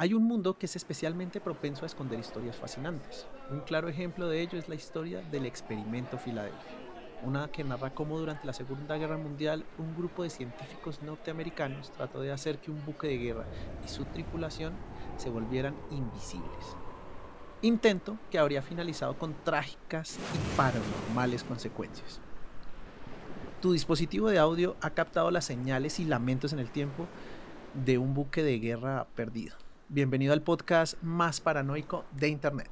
Hay un mundo que es especialmente propenso a esconder historias fascinantes. Un claro ejemplo de ello es la historia del experimento Filadelfia, una que narra cómo durante la Segunda Guerra Mundial un grupo de científicos norteamericanos trató de hacer que un buque de guerra y su tripulación se volvieran invisibles. Intento que habría finalizado con trágicas y paranormales consecuencias. Tu dispositivo de audio ha captado las señales y lamentos en el tiempo de un buque de guerra perdido. Bienvenido al podcast más paranoico de Internet.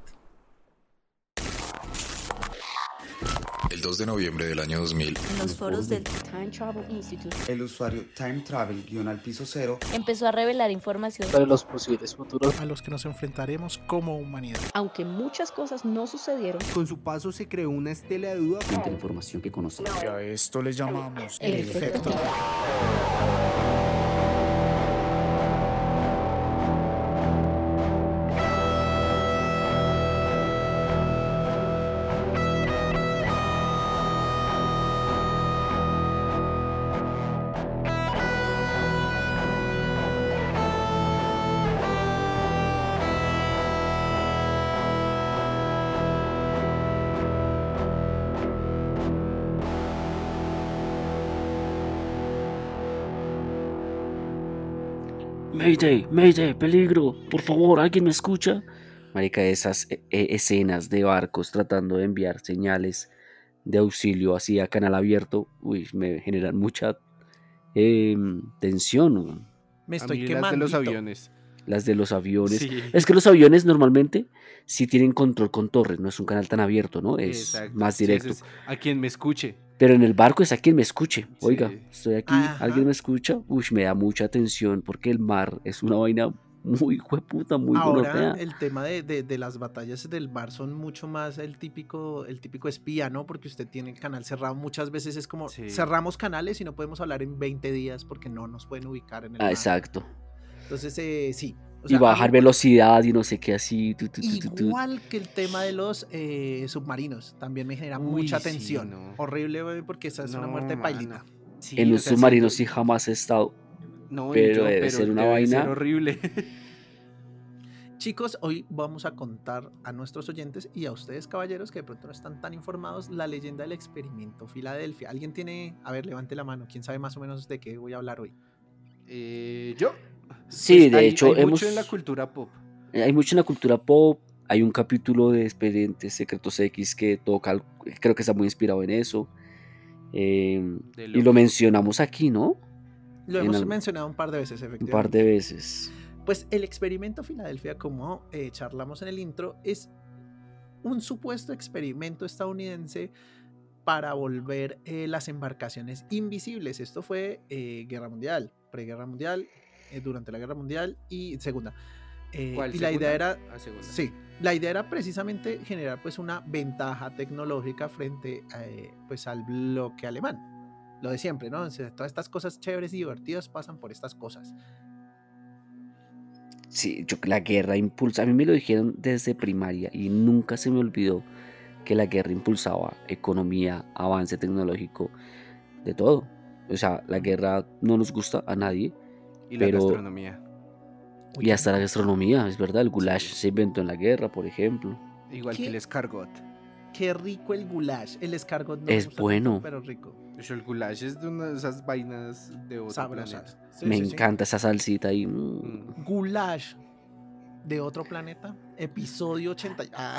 El 2 de noviembre del año 2000, En los foros del Time Travel Institute El usuario Time Travel guion al piso cero empezó a revelar información, sobre los posibles futuros A los que nos enfrentaremos como humanidad. aunque muchas cosas no sucedieron. Con su paso se creó una estela de duda. frente a la información que conocemos. y a esto le llamamos El efecto. Mayday, Mayday, peligro, por favor, ¿alguien me escucha? Marica, esas eh, eh, escenas de barcos tratando de enviar señales de auxilio así a canal abierto, uy, me generan mucha em, tensión. Me A estoy quemando. de los aviones. Las de los aviones. Sí. Es que los aviones normalmente sí tienen control con torres, no es un canal tan abierto, ¿no? Es Exacto. más directo. es a quien me escuche. Pero en el barco es a quien me escuche. Oiga, Sí. estoy aquí, Ajá. alguien me escucha. Uy, me da mucha atención porque el mar es una vaina muy jueputa, muy Ahora el tema de, de- de las batallas del mar son mucho más el típico, el típico espía, ¿no? Porque usted tiene el canal cerrado. Muchas veces es como Sí. cerramos canales y no podemos hablar en 20 días porque no nos pueden ubicar en el Ah, mar. exacto. Entonces, eh, sí. O y bajar velocidad y no sé qué así. tu, tu, tu, tu, tu. Igual que el tema de los eh, submarinos, también me genera Uy, mucha sí, tensión. no. Horrible, güey, porque esa es una muerte de mano. pailita. Sí, en o un sea, submarino siento- sí jamás he estado. No, pero yo, debe ser una debe vaina- ser horrible. Chicos, hoy vamos a contar a nuestros oyentes y a ustedes, caballeros, que de pronto no están tan informados, la leyenda del experimento Filadelfia. ¿Alguien tiene, a ver, levante la mano, quién sabe más o menos de qué voy a hablar hoy? Eh, yo. Sí, Pues de hay- hecho, hay hemos. mucho en la cultura pop. eh, Hay mucho en la cultura pop. Hay un capítulo de Expedientes Secretos X que toca, creo que está muy inspirado en eso. Eh, De y lo mencionamos aquí, ¿no? Lo En hemos mencionado un par de veces, Un efectivamente. par de veces. Pues el experimento Filadelfia, como eh, charlamos en el intro, es un supuesto experimento estadounidense para volver eh, las embarcaciones invisibles. Esto fue eh, Guerra Mundial, preguerra mundial, durante la Guerra Mundial y Segunda. Eh, ¿Cuál, y la segunda? idea era, Ah, sí, la idea era precisamente generar pues una ventaja tecnológica frente eh, pues al bloque alemán. Lo de siempre, ¿no? Sea, todas estas cosas chéveres y divertidas pasan por estas cosas. Sí, yo, la guerra impulsa. A mí me lo dijeron desde primaria y nunca se me olvidó que la guerra impulsaba economía, avance tecnológico, de todo. O sea, la guerra no nos gusta a nadie Y la pero- gastronomía. Uy, y hasta la gastronomía, es verdad. El goulash Sí. se inventó en la guerra, por ejemplo. Igual ¿Qué? que el escargot. Qué rico el goulash. El escargot no Es bueno. tanto, pero rico. El goulash es de una de esas vainas de otro Sabrosas. planeta. Sí, me sí, sí. encanta esa salsita ahí. mm. Goulash de otro planeta. Episodio 80. Ah,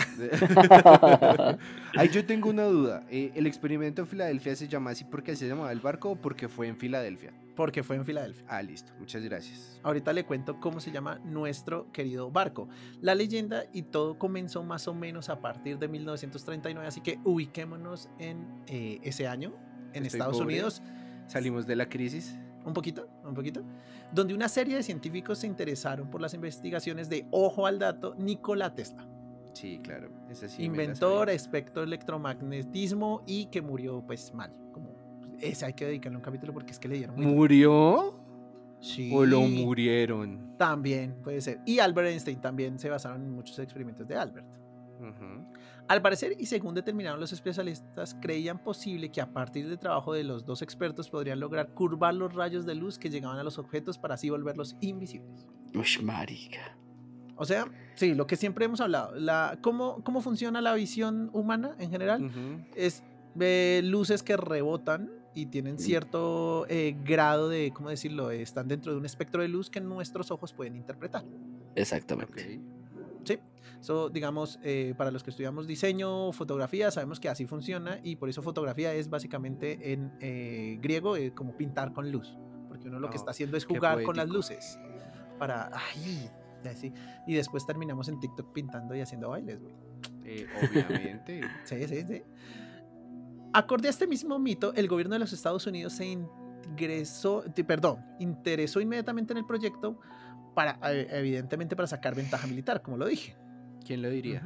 Ahí yo tengo una duda. Eh, ¿El experimento en Filadelfia se llama así porque así se llamaba el barco o porque fue en Filadelfia? Porque fue en Filadelfia. Ah, listo. Muchas gracias. Ahorita le cuento cómo se llama nuestro querido barco. La leyenda y todo comenzó más o menos a partir de 1939, así que ubiquémonos en eh, ese año, en Estoy Estados pobre. Unidos. Salimos de la crisis. un poquito, un poquito, donde una serie de científicos se interesaron por las investigaciones de, ojo al dato, Nikola Tesla. Sí, claro. Esa sí inventor, espectro electromagnetismo y que murió pues mal. Como, ese hay que dedicarle un capítulo porque es que le dieron muy. ¿Murió? Sí, ¿O lo murieron? También puede ser. Y Albert Einstein también se basaron en muchos experimentos de Albert. Al parecer, y según determinaron los especialistas, creían posible que a partir del trabajo de los dos expertos podrían lograr curvar los rayos de luz que llegaban a los objetos para así volverlos invisibles. Uy, marica. O sea, sí, lo que siempre hemos hablado, la, ¿cómo, ¿cómo funciona la visión humana en general? Es ve luces que rebotan y tienen cierto eh, grado de, ¿cómo decirlo? Están dentro de un espectro de luz que nuestros ojos pueden interpretar. Exactamente. Ok. Sí, so, digamos, eh, para los que estudiamos diseño, fotografía, sabemos que así funciona y por eso fotografía es básicamente en eh, griego eh, como pintar con luz, porque uno lo que Oh, está haciendo es jugar con las luces para, ay, y así, y después terminamos en TikTok pintando y haciendo bailes, güey. Eh, obviamente. Sí, sí, sí. Acorde a este mismo mito, el gobierno de los Estados Unidos se ingresó, perdón, interesó inmediatamente en el proyecto para, eh, evidentemente, para sacar ventaja militar, como lo dije. ¿Quién lo diría?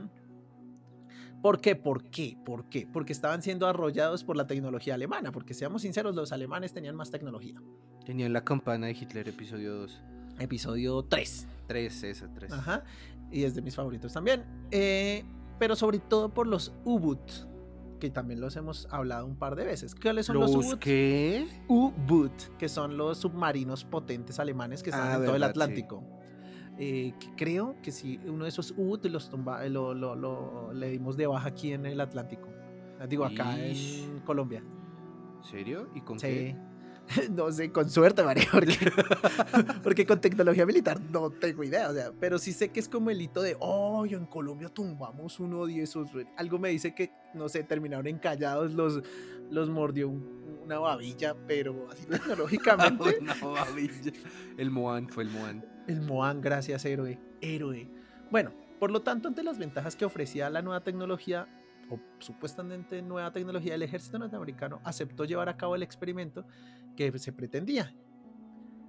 ¿Por qué? ¿Por qué? ¿Por qué? Porque estaban siendo arrollados por la tecnología alemana, porque seamos sinceros, los alemanes tenían más tecnología. Tenían la campana de Hitler, episodio 2. Episodio 3. 3, esa, 3. Ajá. Y es de mis favoritos también. Eh, pero sobre todo por los U-Boot, que también los hemos hablado un par de veces. ¿Cuáles son los, ¿Los U-Boot? qué? U-Boot, que son los submarinos potentes alemanes que están Ah, en todo el sí. Atlántico. Eh, que creo que si uno de esos U-Boot los tumba, lo, lo- lo- le dimos de baja aquí en el Atlántico. Digo, acá Ish. en Colombia. ¿Serio? ¿Y con Sí. qué? No sé, con suerte, María, porque, porque con tecnología militar no tengo idea, o sea, pero sí sé que es como el hito de, oh, en Colombia tumbamos uno de esos, güey". algo me dice que, no sé, terminaron encallados, los, los mordió un- una babilla, pero así tecnológicamente, Una babilla. El Moan fue el Moan. el Moan, gracias, héroe, héroe. Bueno, por lo tanto, ante las ventajas que ofrecía la nueva tecnología, supuestamente nueva tecnología, el ejército norteamericano aceptó llevar a cabo el experimento que se pretendía.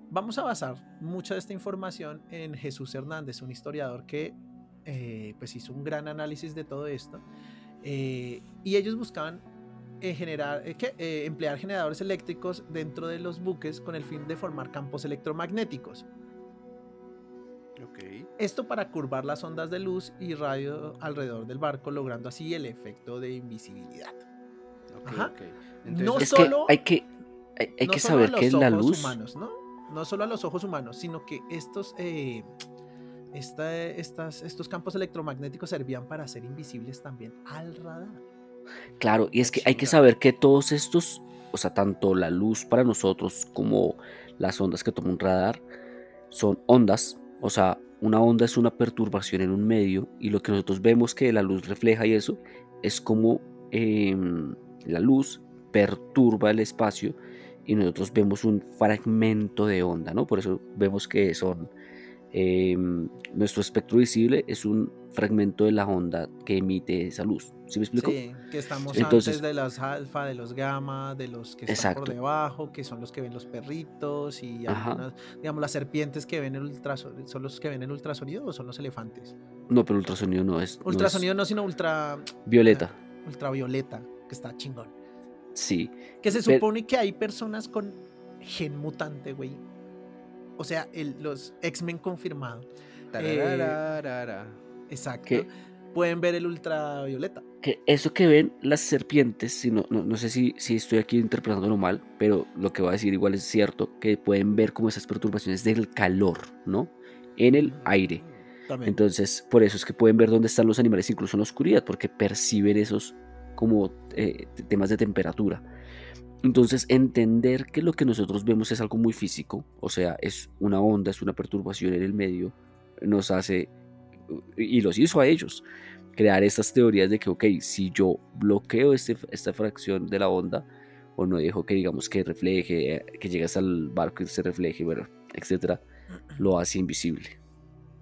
Vamos a basar mucha de esta información en Jesús Hernández, un historiador que eh, pues hizo un gran análisis de todo esto. eh, y ellos buscaban eh, generar, eh. Eh, emplear generadores eléctricos dentro de los buques con el fin de formar campos electromagnéticos. Esto para curvar las ondas de luz y radio alrededor del barco, logrando así el efecto de invisibilidad. Ajá. No Es solo- que hay que, hay, hay no que saber qué es la luz. Humanos, ¿no? no solo a los ojos humanos, sino que estos, eh, esta- estas, estos campos electromagnéticos servían para ser invisibles también al radar. Claro, y es que hay que saber que todos estos, o sea, tanto la luz para nosotros como las ondas que toma un radar, son ondas. O sea, una onda es una perturbación en un medio y lo que nosotros vemos que la luz refleja y eso es como em, la luz perturba el espacio y nosotros vemos un fragmento de onda, ¿no? Por eso vemos que son... em, nuestro espectro visible es un fragmento de la onda que emite esa luz. ¿Sí me explico? Sí, que estamos Entonces- antes de los alfa, de los gamma, de los que están por debajo, que son los que ven los perritos y algunas, digamos, las serpientes que ven el ultrasonido, ¿son los que ven el ultrasonido o son los elefantes? No, pero ultrasonido no es. no es Ultrasonido no, sino ultra, violeta. ultravioleta, que está chingón. Sí. Que se Pero- supone que hay personas con gen mutante, güey. O sea, el- los X-Men confirmado. tarararara. Exacto. ¿Qué? Pueden ver el ultravioleta. Que eso que ven las serpientes, si no, no, no sé si, si estoy aquí interpretándolo mal, pero lo que voy a decir igual es cierto, que pueden ver como esas perturbaciones del calor, ¿no? En el aire. También. Entonces, por eso es que pueden ver dónde están los animales incluso en la oscuridad, porque perciben esos como eh, te- temas de temperatura. Entonces, entender que lo que nosotros vemos es algo muy físico, o sea, es una onda, es una perturbación en el medio, nos hace, y los hizo a ellos, crear estas teorías de que, ok, si yo bloqueo este, esta fracción de la onda, o no dejo que, digamos, que refleje, eh, que llegue hasta el barco y se refleje, bueno, etcétera, lo hace invisible.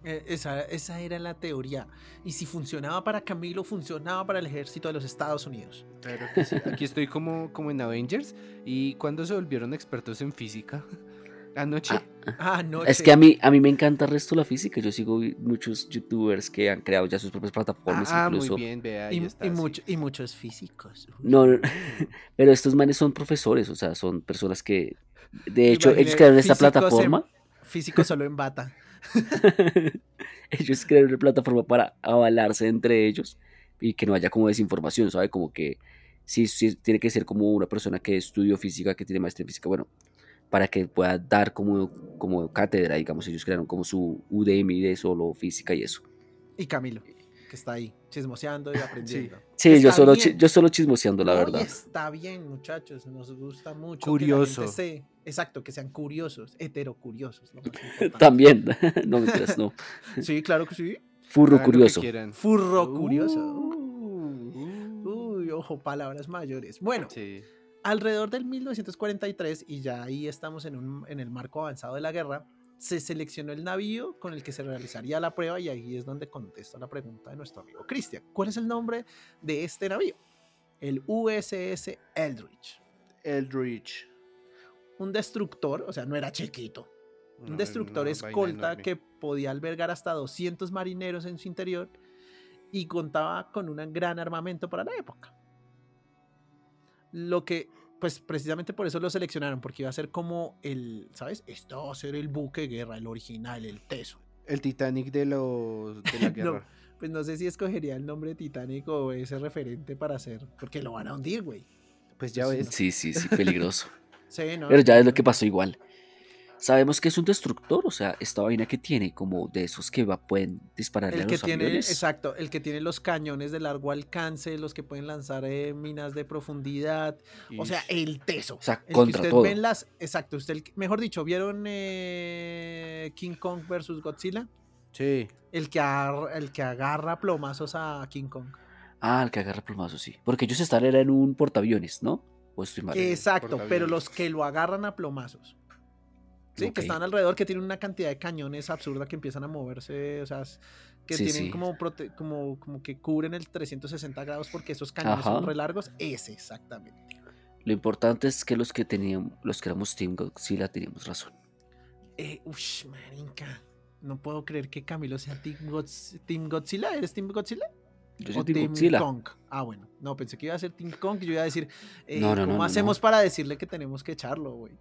Eh, Esa, esa era la teoría. Y si funcionaba para Camilo, funcionaba para el ejército de los Estados Unidos. Claro que sí. Aquí estoy como, como en Avengers. ¿Y cuándo se volvieron expertos en física? Anoche. Ah, Ah, no. Es que a mí, a mí me encanta el resto de la física. Yo sigo muchos youtubers que han creado ya sus propias plataformas. ah, incluso. muy bien, vea, y, está. y sí. mucho- y muchos físicos. No, no, pero estos manes son profesores, o sea, son personas que, de hecho, ellos crearon esta físicos en- plataforma. Físicos solo en bata. ellos crearon una plataforma para avalarse entre ellos y que no haya como desinformación, ¿sabe? Como que sí, sí, tiene que ser como una persona que estudió física, que tiene maestría en física. Bueno, para que pueda dar como, como cátedra, digamos, ellos crearon como su Udemy de solo física y eso. Y Camilo, que está ahí, chismoseando y aprendiendo. Sí, yo solo, yo solo chismoseando, la verdad. está bien, muchachos, nos gusta mucho. que la Curioso. gente se- exacto, que sean curiosos, heterocuriosos. También, no mentiras, no. Sí, claro que sí. Furro Hagan que curioso. Furro curioso. Uh, uh. Uy, ojo, palabras mayores. Bueno, Sí. alrededor del 1943, y ya ahí estamos en, un- en el marco avanzado de la guerra, se seleccionó el navío con el que se realizaría la prueba y ahí es donde contesto la pregunta de nuestro amigo Cristian. ¿Cuál es el nombre de este navío? El USS Eldridge. Eldridge. Un destructor, o sea, no era chiquito. No, Un es destructor escolta que podía albergar hasta 200 marineros en su interior y contaba con un gran armamento para la época. Lo que, pues precisamente por eso lo seleccionaron, porque iba a ser como el, ¿sabes? Esto va a ser el buque de guerra, el original, el teso. El Titanic de los de la No, guerra. Pues no sé si escogería el nombre Titanic o ese referente para hacer, porque lo van a hundir, güey. Pues ya Sí, ves. Sí, sí, sí, peligroso. Sí, ¿no? Pero ya es lo que pasó igual. Sabemos que es un destructor, o sea, esta vaina que tiene como de esos que va, pueden dispararle El a que los tiene, aviones. exacto, el que tiene los cañones de largo alcance, los que pueden lanzar eh, minas de profundidad, o sea, el teso. O sea, el contra usted todo. ve en las, exacto, usted, el- mejor dicho, ¿vieron eh, King Kong versus Godzilla? Sí. El que, ar- el que agarra plomazos a King Kong. Ah, el que agarra plomazo, sí. Porque ellos están era en un portaaviones, ¿no? O estoy mal. Exacto, pero los que lo agarran a plomazos. Sí, que están alrededor, que tienen una cantidad de cañones absurda que empiezan a moverse, o sea, que Sí, tienen sí. Como, prote- como, como que cubren el 360 grados porque esos cañones Ajá. son re largos. Ese, exactamente. Lo importante es que los que teníamos, los que éramos Team Godzilla teníamos razón. Eh, ush, marica. No puedo creer que Camilo sea Team, Godz- Team Godzilla. ¿Eres Team Godzilla? Yo ¿O soy Team Team Godzilla. Kong? Ah, bueno. No, pensé que iba a ser Team Kong y yo iba a decir, eh, No, no, ¿cómo no, hacemos para decirle que tenemos que echarlo, güey?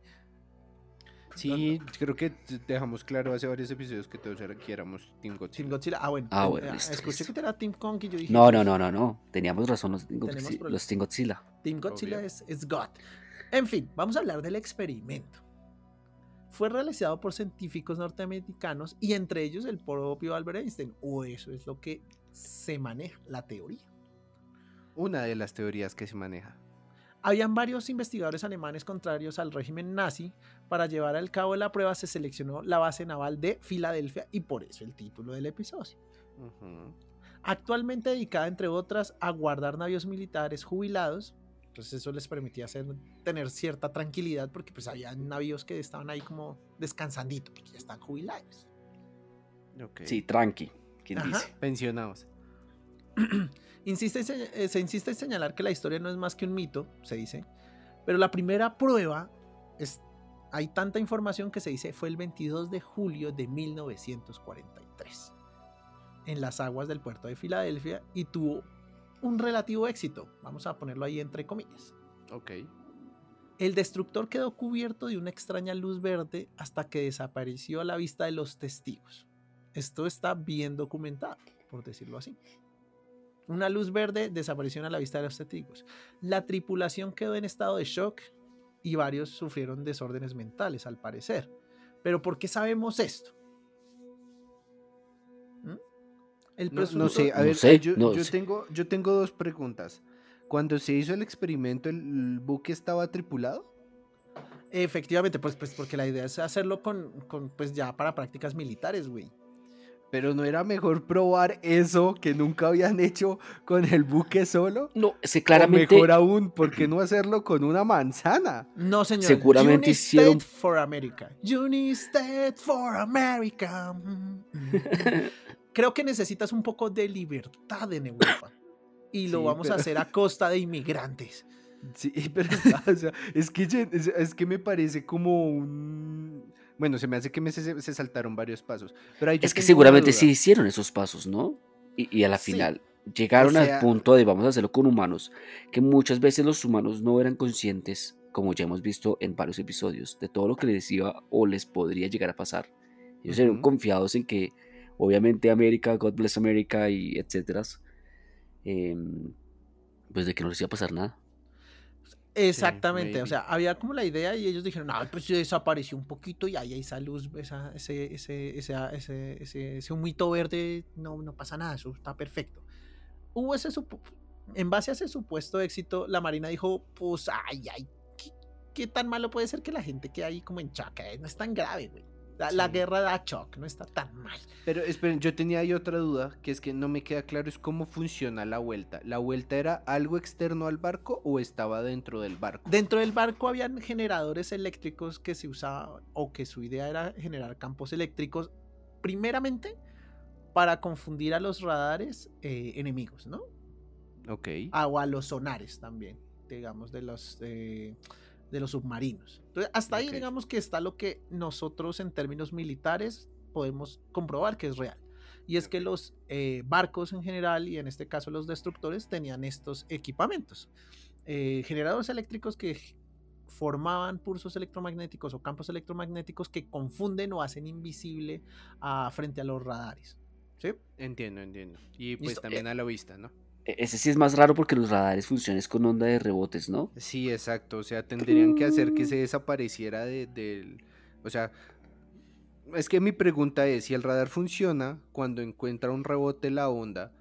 Sí, creo que dejamos claro hace varios episodios que todos era- que éramos Team Godzilla. Team Godzilla. Ah, bueno. Ah, eh, bueno, eh, listo, escuché listo. que era Team Kong y yo dije, No, no, no, no, no. Teníamos razón los Team, Tenemos Godzi- problemas. los Team Godzilla. Team Godzilla es, es God. En fin, vamos a hablar del experimento. Fue realizado por científicos norteamericanos y entre ellos el propio Albert Einstein. O eso es lo que se maneja, la teoría. Una de las teorías que se maneja. Habían varios investigadores alemanes contrarios al régimen nazi. Para llevar al cabo la prueba se seleccionó la base naval de Filadelfia y por eso el título del episodio. Ujú. Actualmente dedicada, entre otras, a guardar navíos militares jubilados. Entonces eso les permitía hacer, tener cierta tranquilidad porque pues había navíos que estaban ahí como descansandito, porque ya están jubilados. Ok. Sí, tranqui. ¿Quién Ajá. dice? Pensionados. Insiste en se- eh, se insiste en señalar que la historia no es más que un mito, se dice, pero la primera prueba, es, hay tanta información que se dice fue el 22 de julio de 1943 en las aguas del puerto de Filadelfia y tuvo un relativo éxito, vamos a ponerlo ahí entre comillas. Ok. El destructor quedó cubierto de una extraña luz verde hasta que desapareció a la vista de los testigos. Esto está bien documentado, por decirlo así. Una luz verde desapareció a la vista de los testigos. La tripulación quedó en estado de shock y varios sufrieron desórdenes mentales, al parecer. Pero ¿por qué sabemos esto? ¿Mm? El No, no sé, a No ver, sé, yo, no yo sé. tengo, yo tengo dos preguntas. Cuando se hizo el experimento, ¿el buque estaba tripulado? Efectivamente, pues, pues porque la idea es hacerlo con, con, pues ya para prácticas militares, güey. Pero no era mejor probar eso que nunca habían hecho con el buque solo. No, O claramente. mejor aún, ¿por qué no hacerlo con una manzana? No, señor. Seguramente Uni hicieron- State for America. Uni State for America. Creo que necesitas un poco de libertad en Europa. Y lo Sí, vamos a hacer a costa de inmigrantes. Sí, pero o sea, es, que, es que me parece como un... Bueno, se me hace que me se, se saltaron varios pasos. Pero Es que seguramente sí hicieron esos pasos, ¿no? Y, y a la Sí. final llegaron O sea- al punto de vamos a hacerlo con humanos, que muchas veces los humanos no eran conscientes, como ya hemos visto en varios episodios, de todo lo que les iba o les podría llegar a pasar. Ellos eran Ujú. confiados en que, obviamente, América, God bless America y etcétera, em, pues de que no les iba a pasar nada. Exactamente, o maybe. sea, había como la idea y ellos dijeron, ah, pues desapareció un poquito y ahí esa luz, esa, ese, ese, ese, ese, ese, ese humito verde, no, no pasa nada, eso está perfecto. Hubo ese, en base a ese supuesto éxito, la Marina dijo, pues, ay, ay, ¿qué, qué tan malo puede ser que la gente quede ahí como en shock? Eh, No es tan grave, güey. La, la Sí. guerra da shock, no está tan mal. Pero esperen, yo tenía ahí otra duda, que es que no me queda claro es cómo funciona la vuelta. ¿La vuelta era algo externo al barco o estaba dentro del barco? Dentro del barco habían generadores eléctricos que se usaban o que su idea era generar campos eléctricos, primeramente para confundir a los radares eh, enemigos, ¿no? Ok. Ah, o a los sonares también, digamos, de los, eh, de los submarinos. Entonces, hasta ahí digamos que está lo que nosotros en términos militares podemos comprobar que es real. Y es que los eh, barcos en general, y en este caso los destructores, tenían estos equipamientos. Eh, generadores eléctricos que formaban pulsos electromagnéticos o campos electromagnéticos que confunden o hacen invisible a, frente a los radares. ¿sí? Entiendo, entiendo. Y pues Listo, también a la vista, ¿no? E- Ese sí es más raro porque los radares funcionan con onda de rebotes, ¿no? Sí, exacto. O sea, tendrían que hacer que se desapareciera de- del... O sea, es que mi pregunta es, si el radar funciona cuando encuentra un rebote la onda,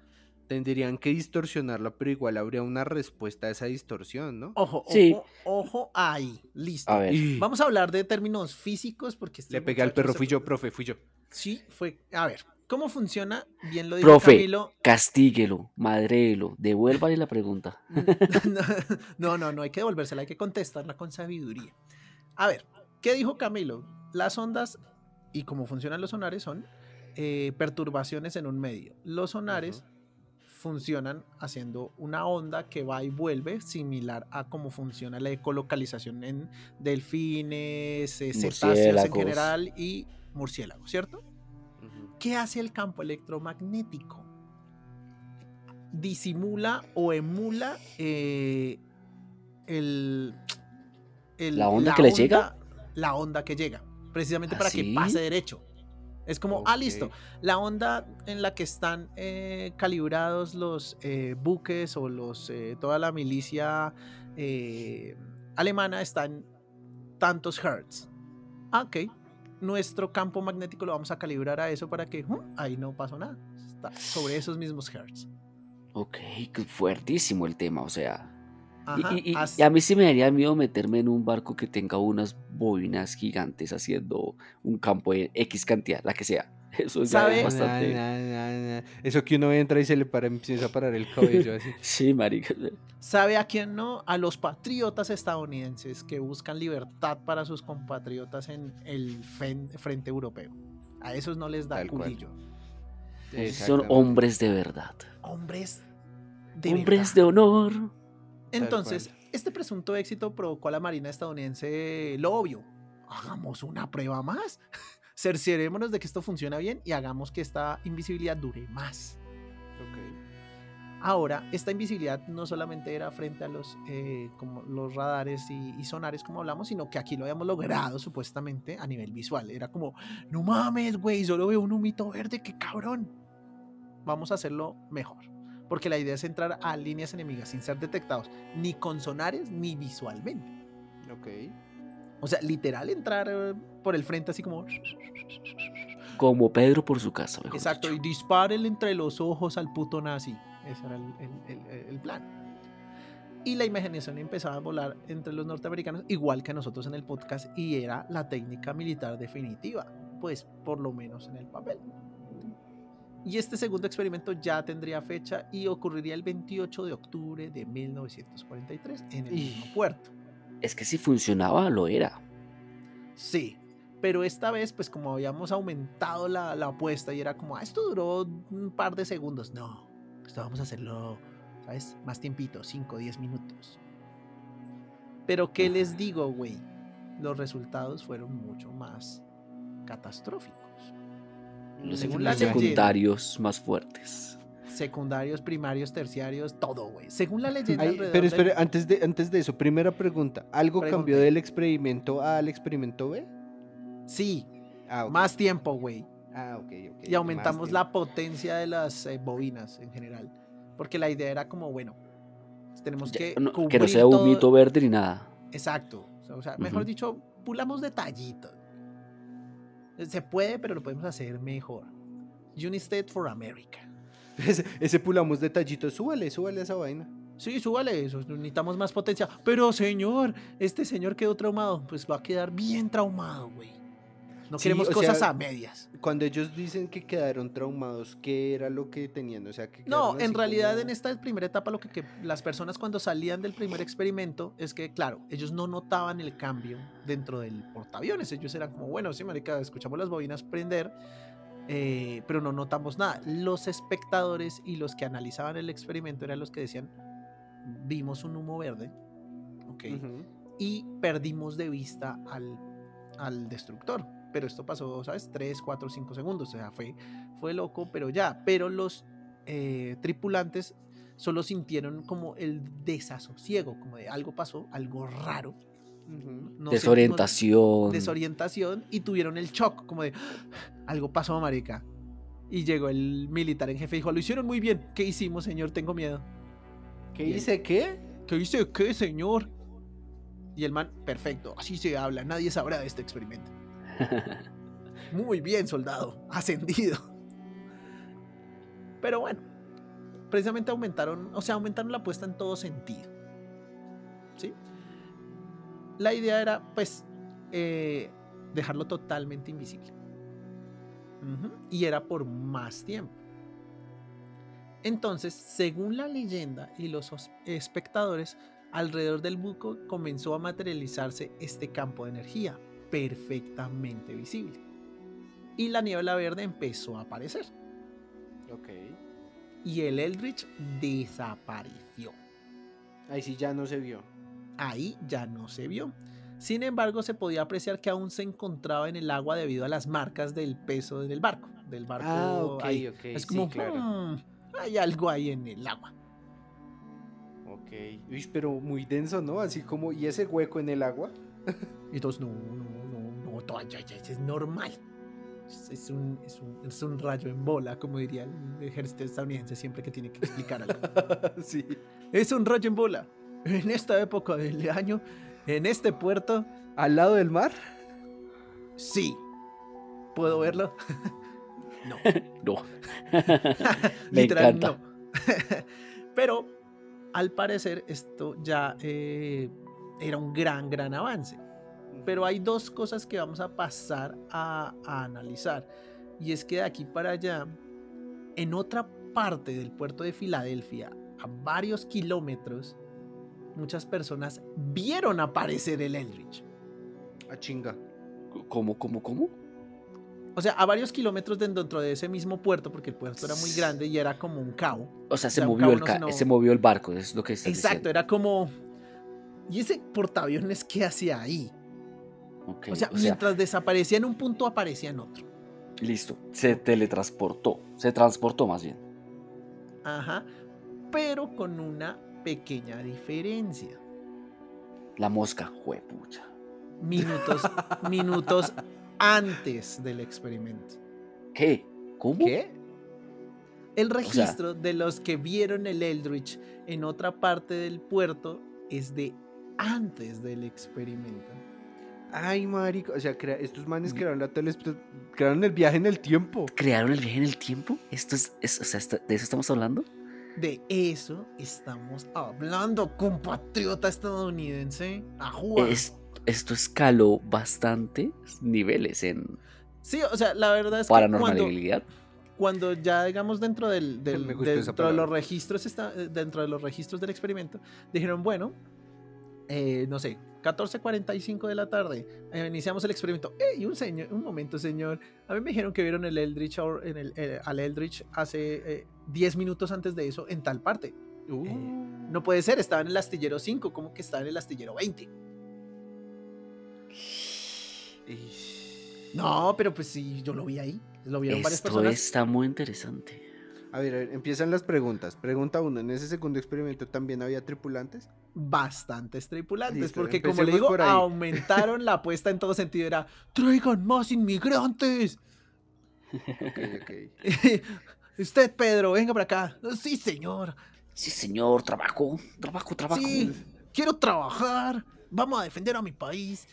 tendrían que distorsionarla, pero igual habría una respuesta a esa distorsión, ¿no? Ojo, Sí. ojo, ojo ahí, listo. A ver. Vamos a hablar de términos físicos porque Le estos pegué al perro, se- fui yo, profe, fui yo. Sí, fue. A ver, ¿cómo funciona? Bien lo dijo Profe. Camilo. Castíguelo, madréelo, devuélvale la pregunta. no, no, no hay que devolvérsela, hay que contestarla con sabiduría. A ver, ¿qué dijo Camilo? Las ondas y cómo funcionan los sonares son eh, perturbaciones en un medio. Los sonares funcionan haciendo una onda que va y vuelve, similar a cómo funciona la ecolocalización en delfines, eh, cetáceos en general y murciélagos, ¿cierto? ¿Qué hace el campo electromagnético? Disimula o emula eh, el, el- ¿La onda que le llega? La onda que llega, precisamente ¿Ah, para que sí? pase derecho. Es como, ah, listo, la onda en la que están eh, calibrados los eh, buques o los eh, toda la milicia alemana está en tantos hertz. Ah, ok. Nuestro campo magnético lo vamos a calibrar a eso para que ahí no pasó nada. Está sobre esos mismos hertz. Ok, fuertísimo el tema, o sea. Y- Ajá, y, y- as- y a mí sí me daría miedo meterme en un barco que tenga unas bobinas gigantes haciendo un campo de X cantidad, la que sea. Eso ya ¿Sabe? es bastante. Na, na, na, na. Eso que uno entra y se le para, empieza a parar el cabello así. Sí, marica. ¿Sabe a quién no? A los patriotas estadounidenses que buscan libertad para sus compatriotas en el fen- frente europeo. A esos no les da Tal culillo. Son hombres de verdad. Hombres de hombres verdad. de honor. Entonces, este presunto éxito provocó a la Marina estadounidense lo obvio. Hagamos una prueba más. Cerciorémonos de que esto funciona bien y hagamos que esta invisibilidad dure más. Ahora, esta invisibilidad no solamente era frente a los, eh, como los radares y, y sonares, como hablamos, sino que aquí lo habíamos logrado supuestamente a nivel visual. Era como, no mames, güey, solo veo un humito verde, qué cabrón. Vamos a hacerlo mejor. Porque la idea es entrar a líneas enemigas sin ser detectados, ni con sonares ni visualmente. Ok. O sea, literal entrar eh, por el frente así como... Como Pedro por su casa. mejor Exacto, y dicho. disparen entre los ojos al puto nazi. Ese era el, el- el- el plan. Y la imaginación empezaba a volar entre los norteamericanos, igual que nosotros en el podcast, y era la técnica militar definitiva, pues por lo menos en el papel. Y este segundo experimento ya tendría fecha y ocurriría el 28 de octubre de 1943 en el mismo puerto. Es que si funcionaba, lo era. Sí, pero esta vez, pues como habíamos aumentado la, la apuesta y era como, ah, esto duró un par de segundos. No, esto vamos a hacerlo, ¿sabes? Más tiempito, 5, 10 minutos. Pero ¿qué les digo, güey? Los resultados fueron mucho más catastróficos. Los Según efectos secundarios más fuertes. Secundarios, primarios, terciarios, todo, güey. Según la leyenda. Ay, alrededor pero del- espere, antes de, antes de eso, primera pregunta. ¿Algo cambió del experimento A al experimento B? Sí, Ah, más tiempo, güey. Ah, ok, ok. y aumentamos la potencia de las eh, bobinas en general. Porque la idea era como, bueno, Tenemos Ya, que no, que no sea todo- humito verde ni nada. Exacto. O sea, mejor dicho, pulamos detallitos. Se puede, pero lo podemos hacer mejor. United for America. Ese, ese pulamos detallitos, súbale, súbale a esa vaina. Sí, súbale eso, necesitamos más potencia. Pero señor, este señor quedó traumado. Pues va a quedar bien traumado, güey. No Sí, queremos cosas sea, a medias. Cuando ellos dicen que quedaron traumados, ¿qué era lo que tenían? O sea, que No, en realidad como- en esta primera etapa lo que, que las personas cuando salían del primer experimento es que, claro, ellos no notaban el cambio dentro del portaaviones. Ellos eran como, bueno, sí, marica, escuchamos las bobinas prender, eh, pero no notamos nada. Los espectadores y los que analizaban el experimento eran los que decían, vimos un humo verde, ok, y perdimos de vista al, al destructor. Pero esto pasó, ¿sabes? 3, 4, 5 segundos. O sea, fue, fue loco, pero ya. Pero los eh, tripulantes solo sintieron como el desasosiego, como de algo pasó, algo raro. No Desorientación. Desorientación y tuvieron el shock, como de algo pasó, marica. Y llegó el militar en jefe y dijo, lo hicieron muy bien. ¿Qué hicimos, señor? Tengo miedo. ¿Qué Bien. dice qué? ¿Qué dice qué, señor? Y el man, perfecto, así se habla, nadie sabrá de este experimento. Muy bien, soldado, ascendido. Pero bueno, precisamente aumentaron, o sea, aumentaron la apuesta en todo sentido. ¿Sí? La idea era, pues, eh, dejarlo totalmente invisible. Y era por más tiempo. Entonces, según la leyenda y los os- espectadores, alrededor del buco comenzó a materializarse este campo de energía, perfectamente visible. Y la niebla verde empezó a aparecer. Ok. Y el Eldritch desapareció. Ahí sí ya no se vio. Ahí ya no se vio. Sin embargo, se podía apreciar que aún se encontraba en el agua debido a las marcas del peso del barco. Del barco Ah, ok, ahí. ok. Es sí, como, claro. "Hmm, hay algo ahí en el agua. Ok. Uy, pero muy denso, ¿no? Así como, ¿y ese hueco en el agua? Y entonces, no, no, no, no, todo, ya, ya, es normal. Es un, es, un, es un rayo en bola, como diría el ejército estadounidense siempre que tiene que explicar algo. sí. es un rayo en bola. En esta época del año, en este puerto, ¿Al lado del mar? sí. ¿Puedo verlo? no. No. Me Literal, encanta. no. Pero al parecer esto ya eh, era un gran, gran avance. Pero hay dos cosas que vamos a pasar a, a analizar. Y es que de aquí para allá, en otra parte del puerto de Filadelfia, a varios kilómetros, muchas personas vieron aparecer el Eldritch. A chinga. ¿Cómo, cómo, cómo? O sea, a varios kilómetros de- dentro de ese mismo puerto, porque el puerto era muy grande y era como un cabo. O sea, se sea, movió cabo el no, sino- se movió el barco, es lo que estás Exacto, diciendo. era como... ¿Y ese portaaviones qué hacía ahí? O sea, mientras desaparecía en un punto, aparecía en otro. listo. Se teletransportó. Se transportó más bien. Ajá. Pero con una pequeña diferencia. La mosca, juepucha. Minutos, minutos antes del experimento. ¿Qué? ¿Cómo? ¿Qué? El registro de los que vieron el Eldritch en otra parte del puerto es de antes del experimento. Ay, marico. O sea, crea- estos manes crearon la tele... Crearon el viaje en el tiempo. ¿Crearon el viaje en el tiempo? ¿Esto es, es- o sea, ¿De eso estamos hablando? De eso estamos hablando, compatriota estadounidense. Ajúa. Es- esto escaló bastantes niveles en Sí, o sea, la verdad es que cuando, paranormalidad. cuando ya digamos dentro del, del- dentro de los registros está, eh, dentro de los registros del experimento dijeron bueno eh, no sé 14:45 de la tarde eh, iniciamos el experimento Eh, y un señor un momento señor a mí me dijeron que vieron el Eldritch or- en el, eh, al Eldritch hace eh, 10 minutos antes de eso en tal parte Uh. no puede ser estaba en el astillero 5 como que estaba en el astillero 20 Ish. no pero pues sí yo lo vi ahí lo vieron varias Esto personas está muy interesante. A ver, a ver, empiezan las preguntas. Pregunta uno, ¿en ese segundo experimento también había tripulantes? bastantes tripulantes, Listo, porque como le digo, por aumentaron la apuesta en todo sentido. Era, traigan más inmigrantes. Ok, ok. Usted, Pedro, venga para acá. Sí, señor. Sí, señor, trabajo, trabajo, trabajo. Sí, quiero trabajar. Vamos a defender a mi país.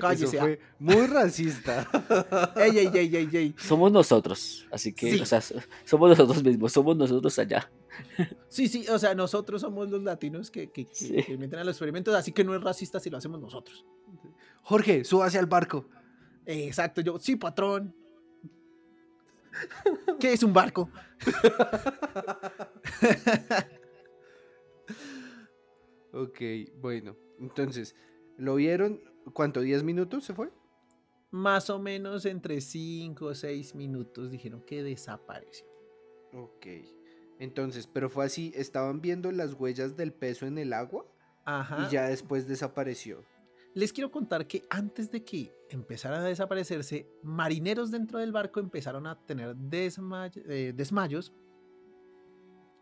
Cállese. ah. fue muy racista. Ey, ey, ey, ey, ey. Somos nosotros, así que, Sí. o sea, so- somos nosotros mismos, somos nosotros allá. Sí, sí, o sea, nosotros somos los latinos que, que, que- Sí. que meten a los experimentos, así que no es racista si lo hacemos nosotros. Jorge, súbase al barco. Exacto, yo, sí, patrón. ¿Qué es un barco? Ok, bueno. Entonces, ¿lo vieron? ¿Cuánto? ¿10 minutos se fue? Más o menos entre 5 o 6 minutos dijeron que desapareció. Ok. Entonces, pero fue así, estaban viendo las huellas del peso en el agua Ajá. y ya después desapareció. Les quiero contar que antes de que empezara a desaparecerse, marineros dentro del barco empezaron a tener desmay- eh, desmayos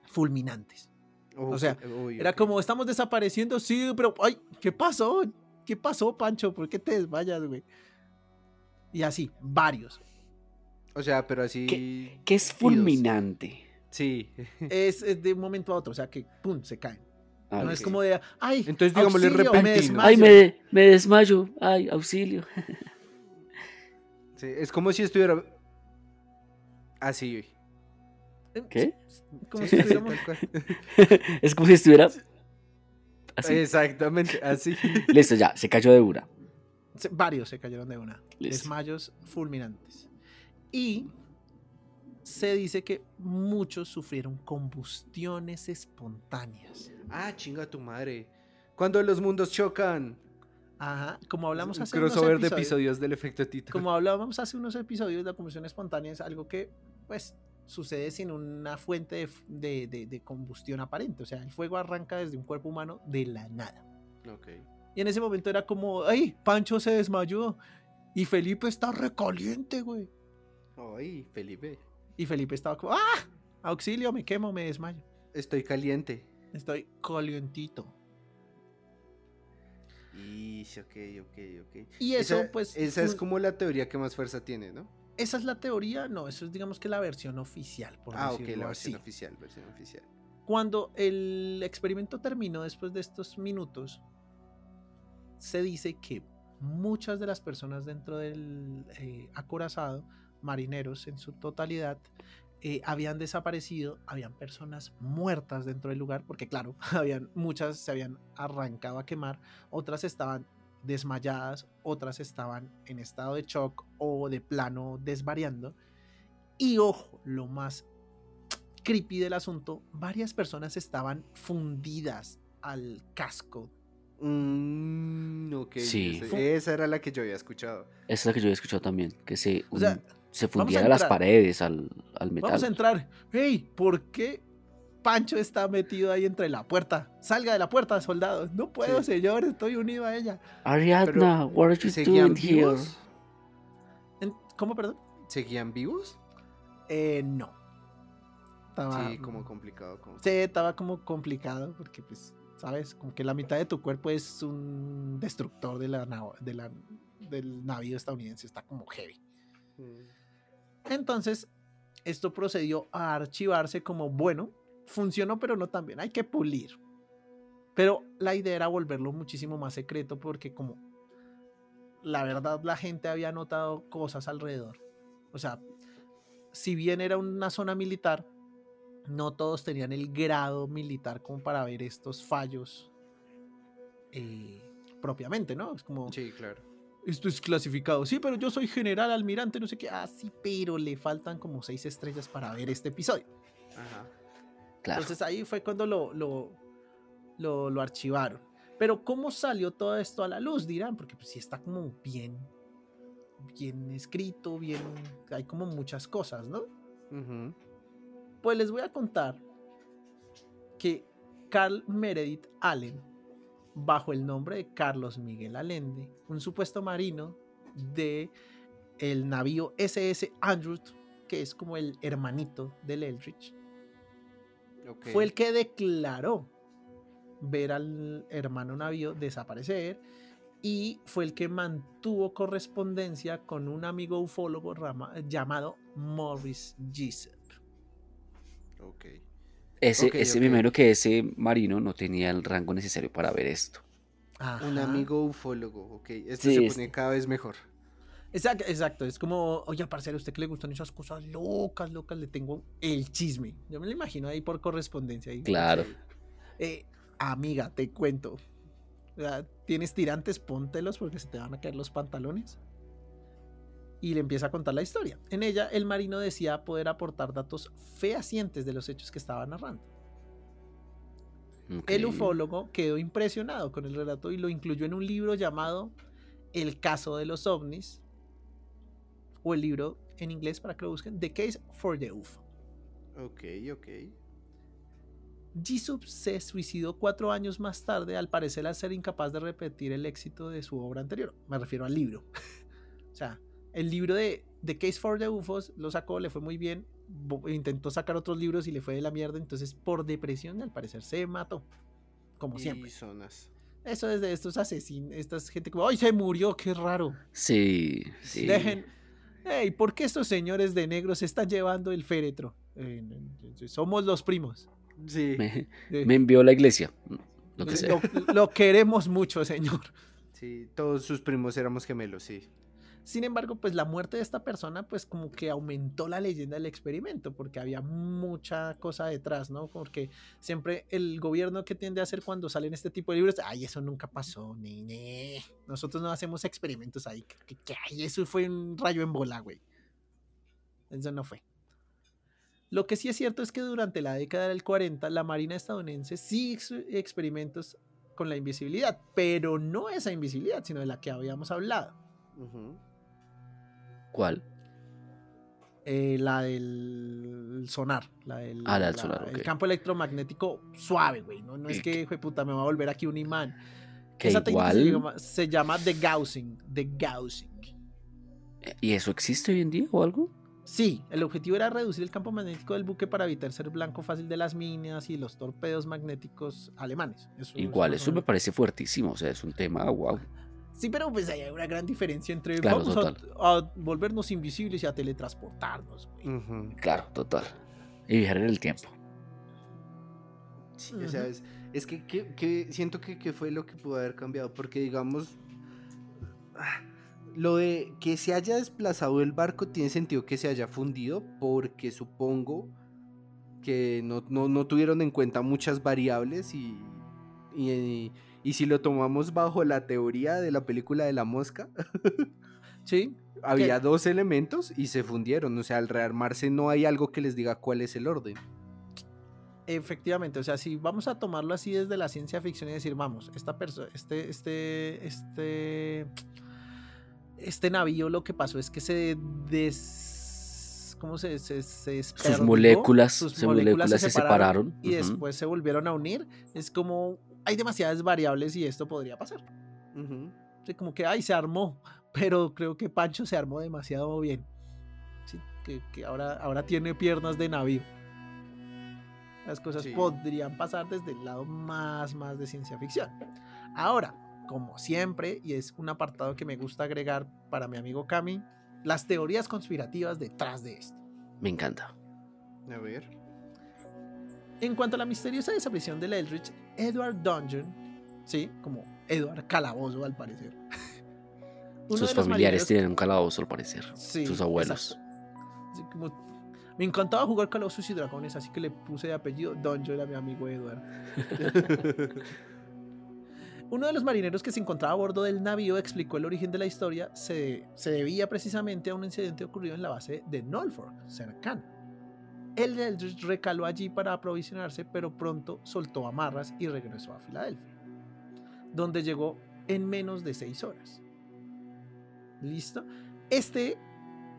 fulminantes. O sea, Era como, estamos desapareciendo, sí, pero, ay, ¿qué pasó? ¿Qué pasó, Pancho? ¿Por qué te desmayas, güey? Y así, varios. O sea, pero así... ¿Qué es fulminante? Sí. Es, es de un momento a otro, o sea que, pum, se caen. Ah, no es como de, ay, Entonces, digámosle me repentino. desmayo". Ay, me, me desmayo. Ay, auxilio. sí, Es como si estuviera... Así. ¿Qué? Como Sí, si estuviéramos... Es como si estuviera. Así. Exactamente, así. Listo, ya, se cayó de una. se- Varios se cayeron de una. Listo. Desmayos fulminantes. Y se dice que muchos sufrieron combustiones espontáneas. Ah, chinga tu madre. Cuando los mundos chocan. Ajá, como hablamos hace unos crossover de episodios- episodios del efecto Tito. Como hablábamos hace unos episodios, la combustión espontánea es algo que, pues, sucede sin una fuente de, de- de- de combustión aparente. O sea, el fuego arranca desde un cuerpo humano de la nada. Ok. Y en ese momento era como, ¡ay! Pancho se desmayó. Y Felipe está recaliente, güey. Ay, Felipe. Y Felipe estaba como, ¡ah! Auxilio, me quemo, me desmayo. Estoy caliente. Estoy calientito. Y ok, ok, ok. Y eso, esa, pues, Esa es como la teoría que más fuerza tiene, ¿no? Esa es la teoría, no, eso es digamos que la versión oficial, por Ah, ok, decirlo la así. versión oficial, versión oficial. Cuando el experimento terminó después de estos minutos, se dice que muchas de las personas dentro del eh, acorazado, marineros en su totalidad, eh, habían desaparecido, habían personas muertas dentro del lugar, porque claro, habían, muchas se habían arrancado a quemar, otras estaban desmayadas, otras estaban en estado de shock o de plano desvariando. Y ojo, lo más creepy del asunto, varias personas estaban fundidas al casco. Mm, ok. Sí. esa- era la que yo había escuchado. Esa es la que yo había escuchado también, que se, O sea, un- se vamos a fundían las paredes al, al metal. Vamos a entrar. ¡Hey! ¿Por qué Pancho está metido ahí entre la puerta? Salga de la puerta, soldado. No puedo, Sí. señor, estoy unido a ella. Ariadna, what are you ¿Seguían doing here? vivos? En- ¿Cómo, perdón? ¿Seguían vivos? Eh, no. Estaba, Sí, como complicado. Como... Sí, estaba como complicado porque, pues, ¿sabes? Como que la mitad de tu cuerpo es un destructor de la, de la- del navío estadounidense. Está como heavy. Mm. Entonces, esto procedió a archivarse como, bueno, funcionó pero no tan bien, hay que pulir. Pero la idea era volverlo muchísimo más secreto porque como la verdad la gente había notado cosas alrededor. O sea, si bien era una zona militar, no todos tenían el grado militar como para ver estos fallos eh, propiamente, ¿no? Es como, Sí, claro. esto es clasificado. Sí, pero yo soy general, almirante, no sé qué. Ah, sí, pero le faltan como seis estrellas para ver este episodio. Ajá. Claro. Entonces ahí fue cuando lo, lo, lo, lo archivaron. Pero ¿cómo salió todo esto a la luz? Dirán, porque pues sí está como bien, bien escrito, bien, hay como muchas cosas, ¿no? Pues les voy a contar que Carl Meredith Allen, bajo el nombre de Carlos Miguel Allende, un supuesto marino de el navío SS Andrew, que es como el hermanito del Eldridge, Fue el que declaró ver al hermano navío desaparecer y fue el que mantuvo correspondencia con un amigo ufólogo rama- llamado Morris Gisep. Ok. Ese, Ok, ese imagino que ese marino no tenía el rango necesario para ver esto. Un amigo ufólogo, ok. Esto Sí, se es- pone cada vez mejor. Exacto, exacto. Es como, oye, parcero, ¿a usted que le gustan esas cosas locas, locas? Le tengo el chisme. Yo me lo imagino ahí por correspondencia. ahí. Claro. Eh, amiga, te cuento. ¿Tienes tirantes? Póntelos porque se te van a caer los pantalones. Y le empieza a contar la historia. En ella, el marino decía poder aportar datos fehacientes de los hechos que estaba narrando. El ufólogo quedó impresionado con el relato y lo incluyó en un libro llamado El caso de los ovnis, o el libro en inglés para que lo busquen, The Case for the UFO. Ok, ok. Jisoo se suicidó cuatro años más tarde, al parecer al ser incapaz de repetir el éxito de su obra anterior. Me refiero al libro. o sea, el libro de The Case for the UFOs lo sacó, le fue muy bien. Intentó sacar otros libros y le fue de la mierda. Entonces, por depresión, al parecer se mató. Como siempre. Y zonas. Eso es de estos asesinos, esta gente como, ¡ay, se murió! ¡Qué raro! Sí, sí. Dejen. ¡Ey! ¿Por qué estos señores de negro se están llevando el féretro? Eh, somos los primos. Sí. Me, me envió la iglesia. Lo que sea. lo, lo queremos mucho, señor. Sí, todos sus primos éramos gemelos, sí. Sin embargo, pues la muerte de esta persona, pues como que aumentó la leyenda del experimento, porque había mucha cosa detrás, ¿no? Porque siempre el gobierno que tiende a hacer cuando salen este tipo de libros, ay, eso nunca pasó, ni. Nosotros no hacemos experimentos ahí, que, que- ay, eso fue un rayo en bola, güey. Eso no fue. Lo que sí es cierto es que durante la década del 40, la Marina estadounidense sí hizo experimentos con la invisibilidad, pero no esa invisibilidad, sino de la que habíamos hablado. Ujú. ¿Cuál? Eh, la del sonar. La del, Ah, la del sonar, El campo electromagnético suave, güey. No, no es que, hijo de puta, me va a volver aquí un imán. Que Esa técnica se igual. llama, se llama The Gaussing. The Gaussing. ¿Y eso existe hoy en día o algo? Sí, el objetivo era reducir el campo magnético del buque para evitar ser blanco fácil de las minas y los torpedos magnéticos alemanes. Eso es Igual, más o eso me parece fuertísimo. O sea, es un tema, wow. Sí, pero pues hay una gran diferencia entre Claro, vamos a, total. a volvernos invisibles y a teletransportarnos. Claro, total. Y viajar en el tiempo. Sí, o sea, es, es que, que- que siento que, que fue lo que pudo haber cambiado, porque digamos, ah, lo de que se haya desplazado el barco tiene sentido que se haya fundido, porque supongo que no, no- no tuvieron en cuenta muchas variables y, y, y si lo tomamos bajo la teoría de la película de la mosca, Sí, había dos elementos y se fundieron, o sea, al rearmarse no hay algo que les diga cuál es el orden. Efectivamente, o sea, si vamos a tomarlo así desde la ciencia ficción y decir, vamos, esta persona, este, este, este, este navío lo que pasó es que se des, ¿cómo se, se, se desperdigó, moléculas- sus sus moléculas se separaron, y después se volvieron a unir. Es como, hay demasiadas variables y esto podría pasar. Sí, como que, ay, se armó, pero creo que Pancho se armó demasiado bien. Sí, que, que ahora, ahora tiene piernas de navío. Las cosas Sí. podrían pasar desde el lado más, más de ciencia ficción. Ahora, como siempre, y es un apartado que me gusta agregar para mi amigo Cami, las teorías conspirativas detrás de esto. Me encanta. A ver. En cuanto a la misteriosa desaparición de Eldritch, Edward Dungeon, sí, como Edward Calabozo al parecer. Uno Sus familiares marineros- tienen un calabozo, al parecer. Sí, Sus abuelos. como- me encantaba jugar Calabozos y Dragones, así que le puse de apellido Dungeon a mi amigo Edward. Uno de los marineros que se encontraba a bordo del navío explicó el origen de la historia. Se, se debía precisamente a un incidente ocurrido en la base de Norfolk, cercana. Eldridge recaló allí para aprovisionarse, pero pronto soltó amarras y regresó a Filadelfia, donde llegó en menos de seis horas. ¿Listo? Este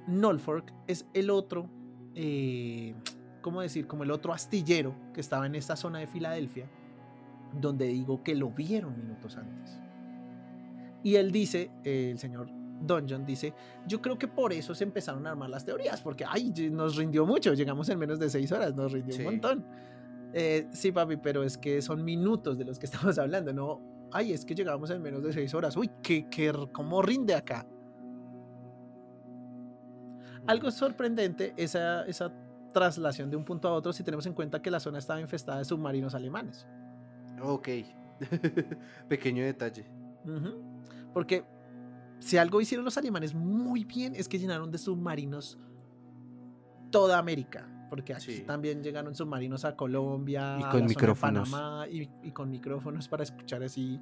Norfolk es el otro, eh, ¿cómo decir? Como el otro astillero que estaba en esta zona de Filadelfia, donde digo que lo vieron minutos antes. Y él dice, el señor Dungeon dice, yo creo que por eso se empezaron a armar las teorías, porque, ay, nos rindió mucho, llegamos en menos de seis horas, nos rindió Sí. un montón. Eh, sí, papi, pero es que son minutos de los que estamos hablando, no, ay, es que llegamos en menos de seis horas, uy, que, que, ¿cómo rinde acá? Algo sorprendente, esa, esa traslación de un punto a otro si tenemos en cuenta que la zona estaba infestada de submarinos alemanes. Ok. Pequeño detalle. Porque si algo hicieron los alemanes muy bien es que llenaron de submarinos toda América. Porque aquí Sí. también llegaron submarinos a Colombia, Y a con de micrófonos. Panamá y, y con micrófonos para escuchar así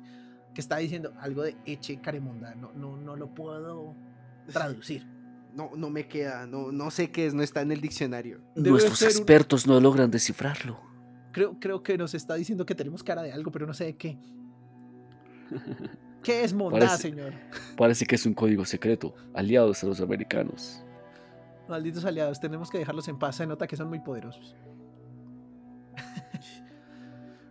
que está diciendo algo de Eche Caremonda. No, no, no lo puedo traducir. No, no me queda, no, no sé qué es, no está en el diccionario. Debe Nuestros un- expertos no logran descifrarlo. Creo, creo que nos está diciendo que tenemos cara de algo, pero no sé de qué. ¿Qué es mondá, Parece- señor? Parece que es un código secreto, aliados a los americanos. Malditos aliados, tenemos que dejarlos en paz. Se nota que son muy poderosos.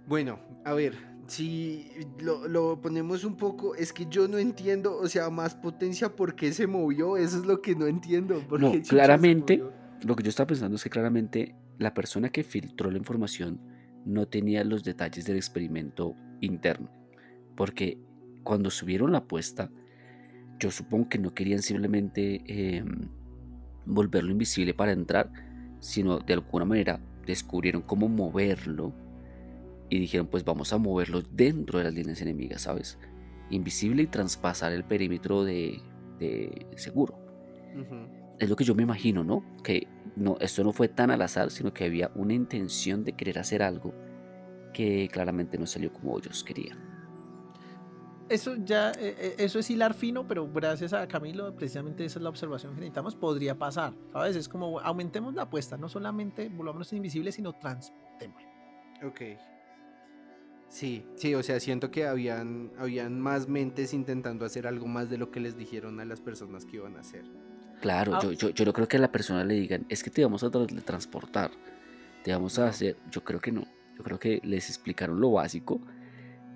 Bueno, a ver, si lo, lo ponemos un poco, es que yo no entiendo, o sea, más potencia, ¿por qué se movió? Eso es lo que no entiendo. ¿por No, claramente, lo que yo estaba pensando es que claramente la persona que filtró la información no tenía los detalles del experimento interno. Porque cuando subieron la apuesta, yo supongo que no querían simplemente eh, volverlo invisible para entrar, sino de alguna manera descubrieron cómo moverlo y dijeron pues vamos a moverlo dentro de las líneas enemigas, ¿sabes? Invisible y traspasar el perímetro de, de seguro Ujú. es lo que yo me imagino, ¿no? Que no, esto no fue tan al azar, sino que había una intención de querer hacer algo que claramente no salió como ellos querían. Eso ya, eh, eh, eso es hilar fino, pero gracias a Camilo, precisamente esa es la observación que necesitamos, podría pasar, ¿sabes? Es como aumentemos la apuesta, no solamente volvámonos invisibles, sino transportemos. Ok. Sí, sí, o sea, siento que habían, habían más mentes intentando hacer algo más de lo que les dijeron a las personas que iban a hacer. Claro, Ah. yo, yo, yo no creo que a la persona le digan, es que te vamos a transportar, te vamos a hacer, yo creo que no, yo creo que les explicaron lo básico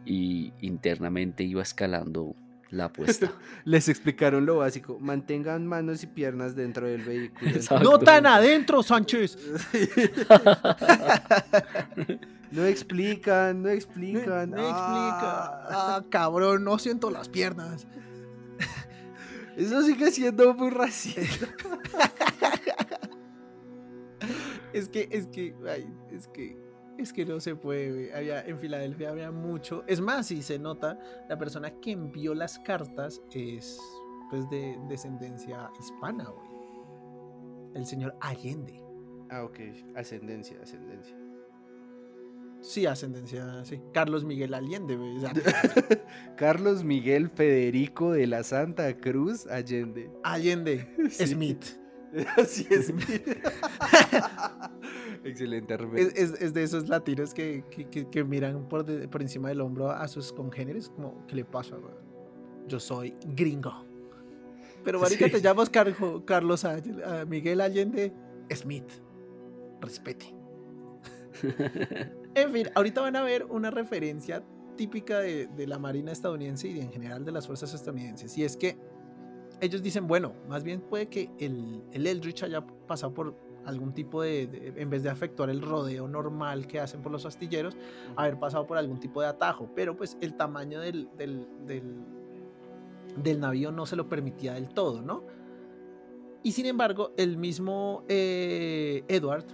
y internamente iba escalando la apuesta. Les explicaron lo básico, mantengan manos y piernas dentro del vehículo. Exacto. ¡No tan adentro, Sánchez! No explican, no explican. me explica. Ah, Ah, cabrón, no siento las piernas. eso sigue siendo muy racista. Es que, es que, ay, es que, es que no se puede, güey. Había, en Filadelfia había mucho. Es más, si se nota, la persona que envió las cartas es, pues, de descendencia hispana, güey. El señor Allende. Ah, ok. Ascendencia, ascendencia. Sí, ascendencia, sí. Carlos Miguel Allende, güey. o sea, Carlos Miguel Federico de la Santa Cruz Allende. Allende Sí. Smith. Así es. Excelente, Es, es- es de esos latinos que, que- que- que miran por, de- por encima del hombro a sus congéneres, como, ¿qué le pasa, güey? Yo soy gringo. Pero, marica, Sí. te llamas Carjo- Carlos Miguel Allende Smith. Respete. En fin, ahorita van a ver una referencia típica de, de la Marina estadounidense y de- en general de las fuerzas estadounidenses. Y es que ellos dicen, bueno, más bien puede que el, el Eldritch haya pasado por algún tipo de, de- en vez de efectuar el rodeo normal que hacen por los astilleros, haber pasado por algún tipo de atajo. Pero pues el tamaño del, del, del, del navío no se lo permitía del todo, ¿no? Y sin embargo, el mismo eh, Edward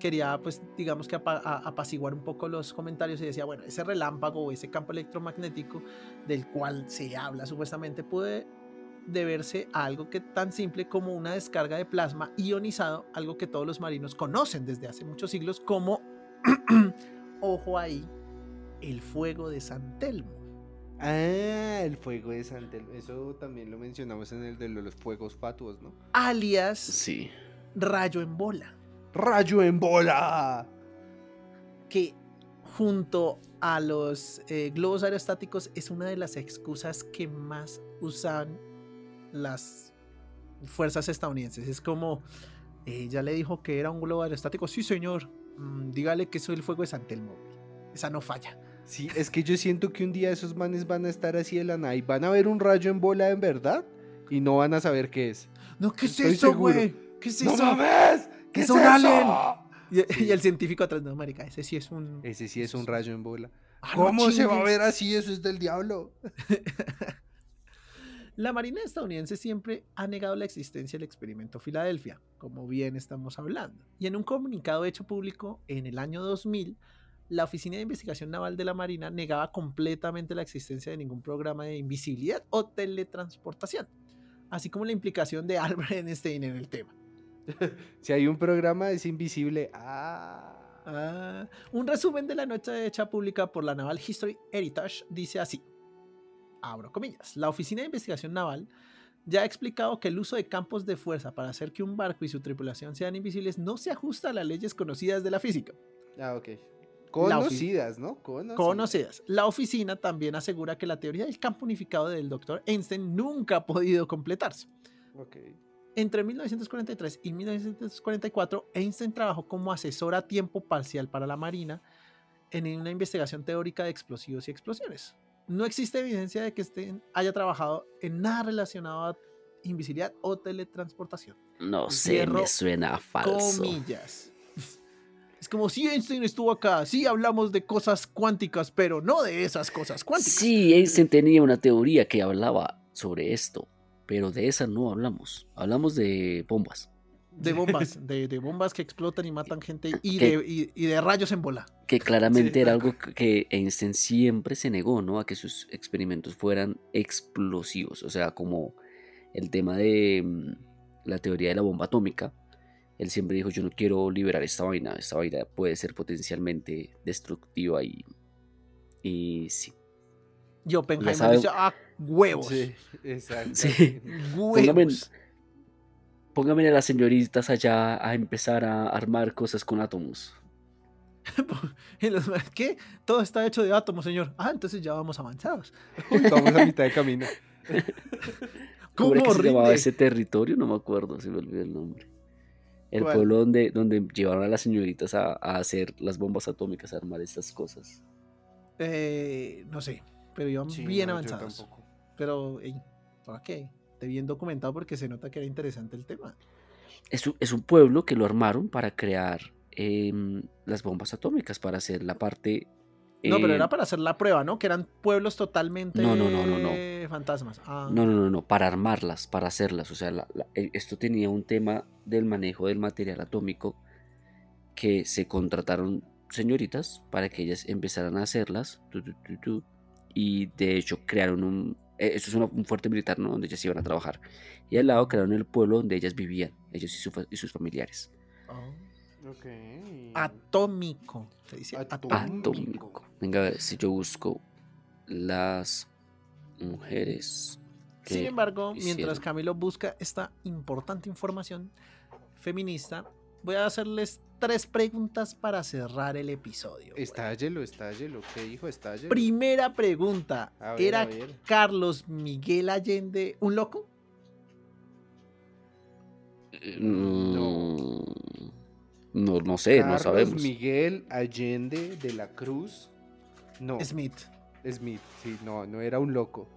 quería, pues, digamos que apaciguar un poco los comentarios y decía, bueno, ese relámpago o ese campo electromagnético del cual se habla supuestamente puede deberse a algo que tan simple como una descarga de plasma ionizado, algo que todos los marinos conocen desde hace muchos siglos como, ojo ahí, el fuego de San Telmo. Ah, el fuego de Santel. Eso también lo mencionamos en el de los fuegos fatuos, ¿no? alias Sí. rayo en bola. ¡Rayo en bola! que junto a los eh, globos aerostáticos es una de las excusas que más usan las fuerzas estadounidenses. Es como, eh, ya le dijo que era un globo aerostático. Sí, señor. Mm, dígale que eso es el fuego de San Telmo. Esa no falla. Sí, es que yo siento que un día esos manes van a estar así de la nada y van a ver un rayo en bola en verdad y no van a saber qué es. No, ¿qué es eso, güey? ¿Qué es ¡No eso? mames! ¿Qué ¡Es es un eso? alien! Y, Sí. y el científico atrás, no, marica, ese sí es un... Ese sí es un rayo en bola. Ah, no ¿Cómo se va a ver así? Eso es del diablo. La Marina estadounidense siempre ha negado la existencia del experimento Filadelfia, como bien estamos hablando. Y en un comunicado hecho público en el año 2000, la Oficina de Investigación Naval de la Marina negaba completamente la existencia de ningún programa de invisibilidad o teletransportación, así como la implicación de Albert Einstein en el tema. Si hay un programa es invisible. Ah. Ah, un resumen de la noche hecha pública por la Naval History Heritage dice así. Abro comillas. La Oficina de Investigación Naval ya ha explicado que el uso de campos de fuerza para hacer que un barco y su tripulación sean invisibles no se ajusta a las leyes conocidas de la física. Ah, ok. Conocidas, ¿no? Conocidas. Conocidas. La oficina también asegura que la teoría del campo unificado del Dr. Einstein nunca ha podido completarse. Ok. Entre 1943 y 1944, Einstein trabajó como asesor a tiempo parcial para la Marina en una investigación teórica de explosivos y explosiones. No existe evidencia de que Einstein haya trabajado en nada relacionado a invisibilidad o teletransportación. No sé, me suena falso. Comillas. Es como si Einstein estuvo acá, sí hablamos de cosas cuánticas, pero no de esas cosas cuánticas. Sí, Einstein tenía una teoría que hablaba sobre esto, pero de esa no hablamos. Hablamos de bombas, De bombas, de, de bombas que explotan y matan gente y de, y- y de rayos en bola. que claramente Sí. era algo que- Einstein siempre se negó, ¿no? A que sus experimentos fueran explosivos, o sea, como el tema de mm, la teoría de la bomba atómica. Él siempre dijo, yo no quiero liberar esta vaina, esta vaina puede ser potencialmente destructiva y, y sí. Y Oppenheimer dice, ah, huevos. Sí, exacto. Sí. Huevos. Póngame a las señoritas allá a empezar a armar cosas con átomos. ¿Qué? Todo está hecho de átomos, señor. Ah, entonces ya vamos avanzados. Uy, vamos a mitad de camino. ¿Cómo se llamaba rinde? ese territorio? No me acuerdo, se me olvidó el nombre. El ¿Cuál? pueblo donde, donde llevaron a las señoritas a, a hacer las bombas atómicas, a armar estas cosas. Eh, no sé, pero iban Sí, bien no, avanzados. Pero, ¿para qué? Bien documentado porque se nota que era interesante el tema. Es un, es un pueblo que lo armaron para crear em, las bombas atómicas, para hacer la parte... No, pero eh, era para hacer la prueba, ¿no? Que eran pueblos totalmente No, no, no, no, no. fantasmas. Ah, No, no, no, no, para armarlas, para hacerlas. O sea, la- la- e- esto tenía un tema del manejo del material atómico que se contrataron señoritas para que ellas empezaran a hacerlas. tu, tu, tu, tu, y de hecho crearon un... eh, Esto es una- un fuerte militar, ¿no? Donde ellas iban a trabajar. Y al lado crearon el pueblo donde ellas vivían, ellos y, su y sus familiares. Ah. Ok. Atómico. Se dice Atómico. atómico. Venga, a ver si yo busco las mujeres. Sin embargo, mientras. Camilo busca esta importante información feminista, voy a hacerles tres preguntas para cerrar el episodio. Estállelo, estállelo. ¿Qué dijo? Estállelo. Primera pregunta. Ver, ¿Era. Carlos Miguel Allende un loco? Mm, No, no sé, no Carlos sabemos. Miguel Allende de la Cruz. No, Smith. Smith. Sí, no, no era un loco.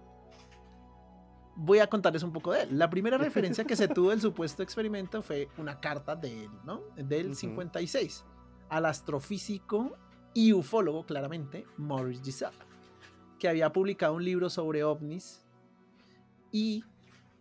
Voy a contarles un poco de él. La primera referencia que se tuvo del supuesto experimento fue una carta de él, ¿no? Del Ujú. 56 al astrofísico y ufólogo, claramente, Maurice Giselle, que había publicado un libro sobre ovnis y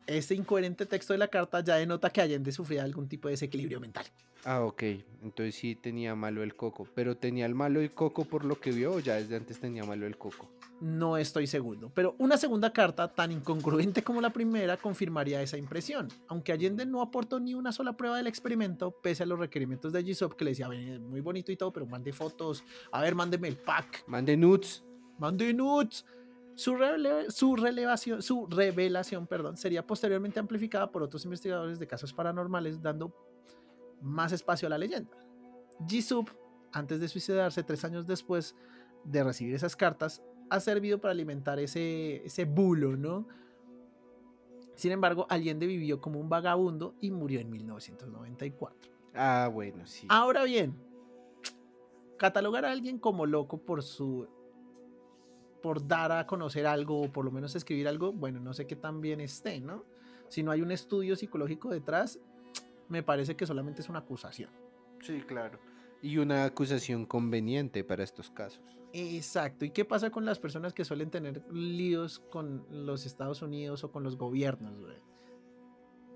este incoherente texto de la carta ya denota que Allende sufría algún tipo de desequilibrio mental. Ah, ok. Entonces sí tenía malo el coco. Pero tenía el malo el coco por lo que vio o ya desde antes tenía malo el coco. No estoy seguro, pero una segunda carta tan incongruente como la primera confirmaría esa impresión, aunque Allende no aportó ni una sola prueba del experimento, pese a los requerimientos de Gisop que le decía, "Ven, es muy bonito y todo, pero mande fotos, a ver, mándeme el pack, Mande nuts. mande nudes. Su, rele- su, relevación, su revelación perdón, sería posteriormente amplificada por otros investigadores de casos paranormales, dando más espacio a la leyenda. Jisub, antes de suicidarse tres años después de recibir esas cartas, ha servido para alimentar ese, ese bulo, ¿no? Sin embargo, Allende vivió como un vagabundo y murió en 1994. Ah, bueno, sí. Ahora bien, catalogar a alguien como loco por su por dar a conocer algo o por lo menos escribir algo, bueno, no sé qué tan bien esté, ¿no? Si no hay un estudio psicológico detrás, me parece que solamente es una acusación. Sí, claro. Y una acusación conveniente para estos casos. Exacto. ¿Y qué pasa con las personas que suelen tener líos con los Estados Unidos o con los gobiernos, güey?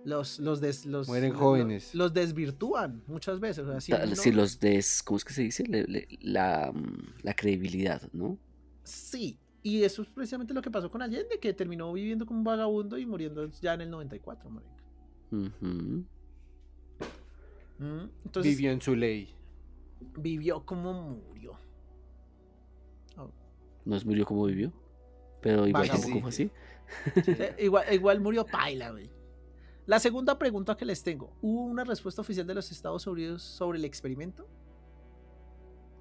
Los, los, des- los, Mueren jóvenes. Los desvirtúan muchas veces. O sea, si Ta- uno- Si los des, ¿cómo es que se dice? Le- le- la, mm, la credibilidad, ¿no? Sí. Y eso es precisamente lo que pasó con Allende, que terminó viviendo como un vagabundo y muriendo ya en el 94, marica. Ujú. Mm, Entonces, Vivió en su ley. vivió como murió. No es murió como vivió. Pero igual tampoco fue así. Eh, igual, igual murió Paila, güey. La segunda pregunta que les tengo: ¿hubo una respuesta oficial de los Estados Unidos sobre el experimento?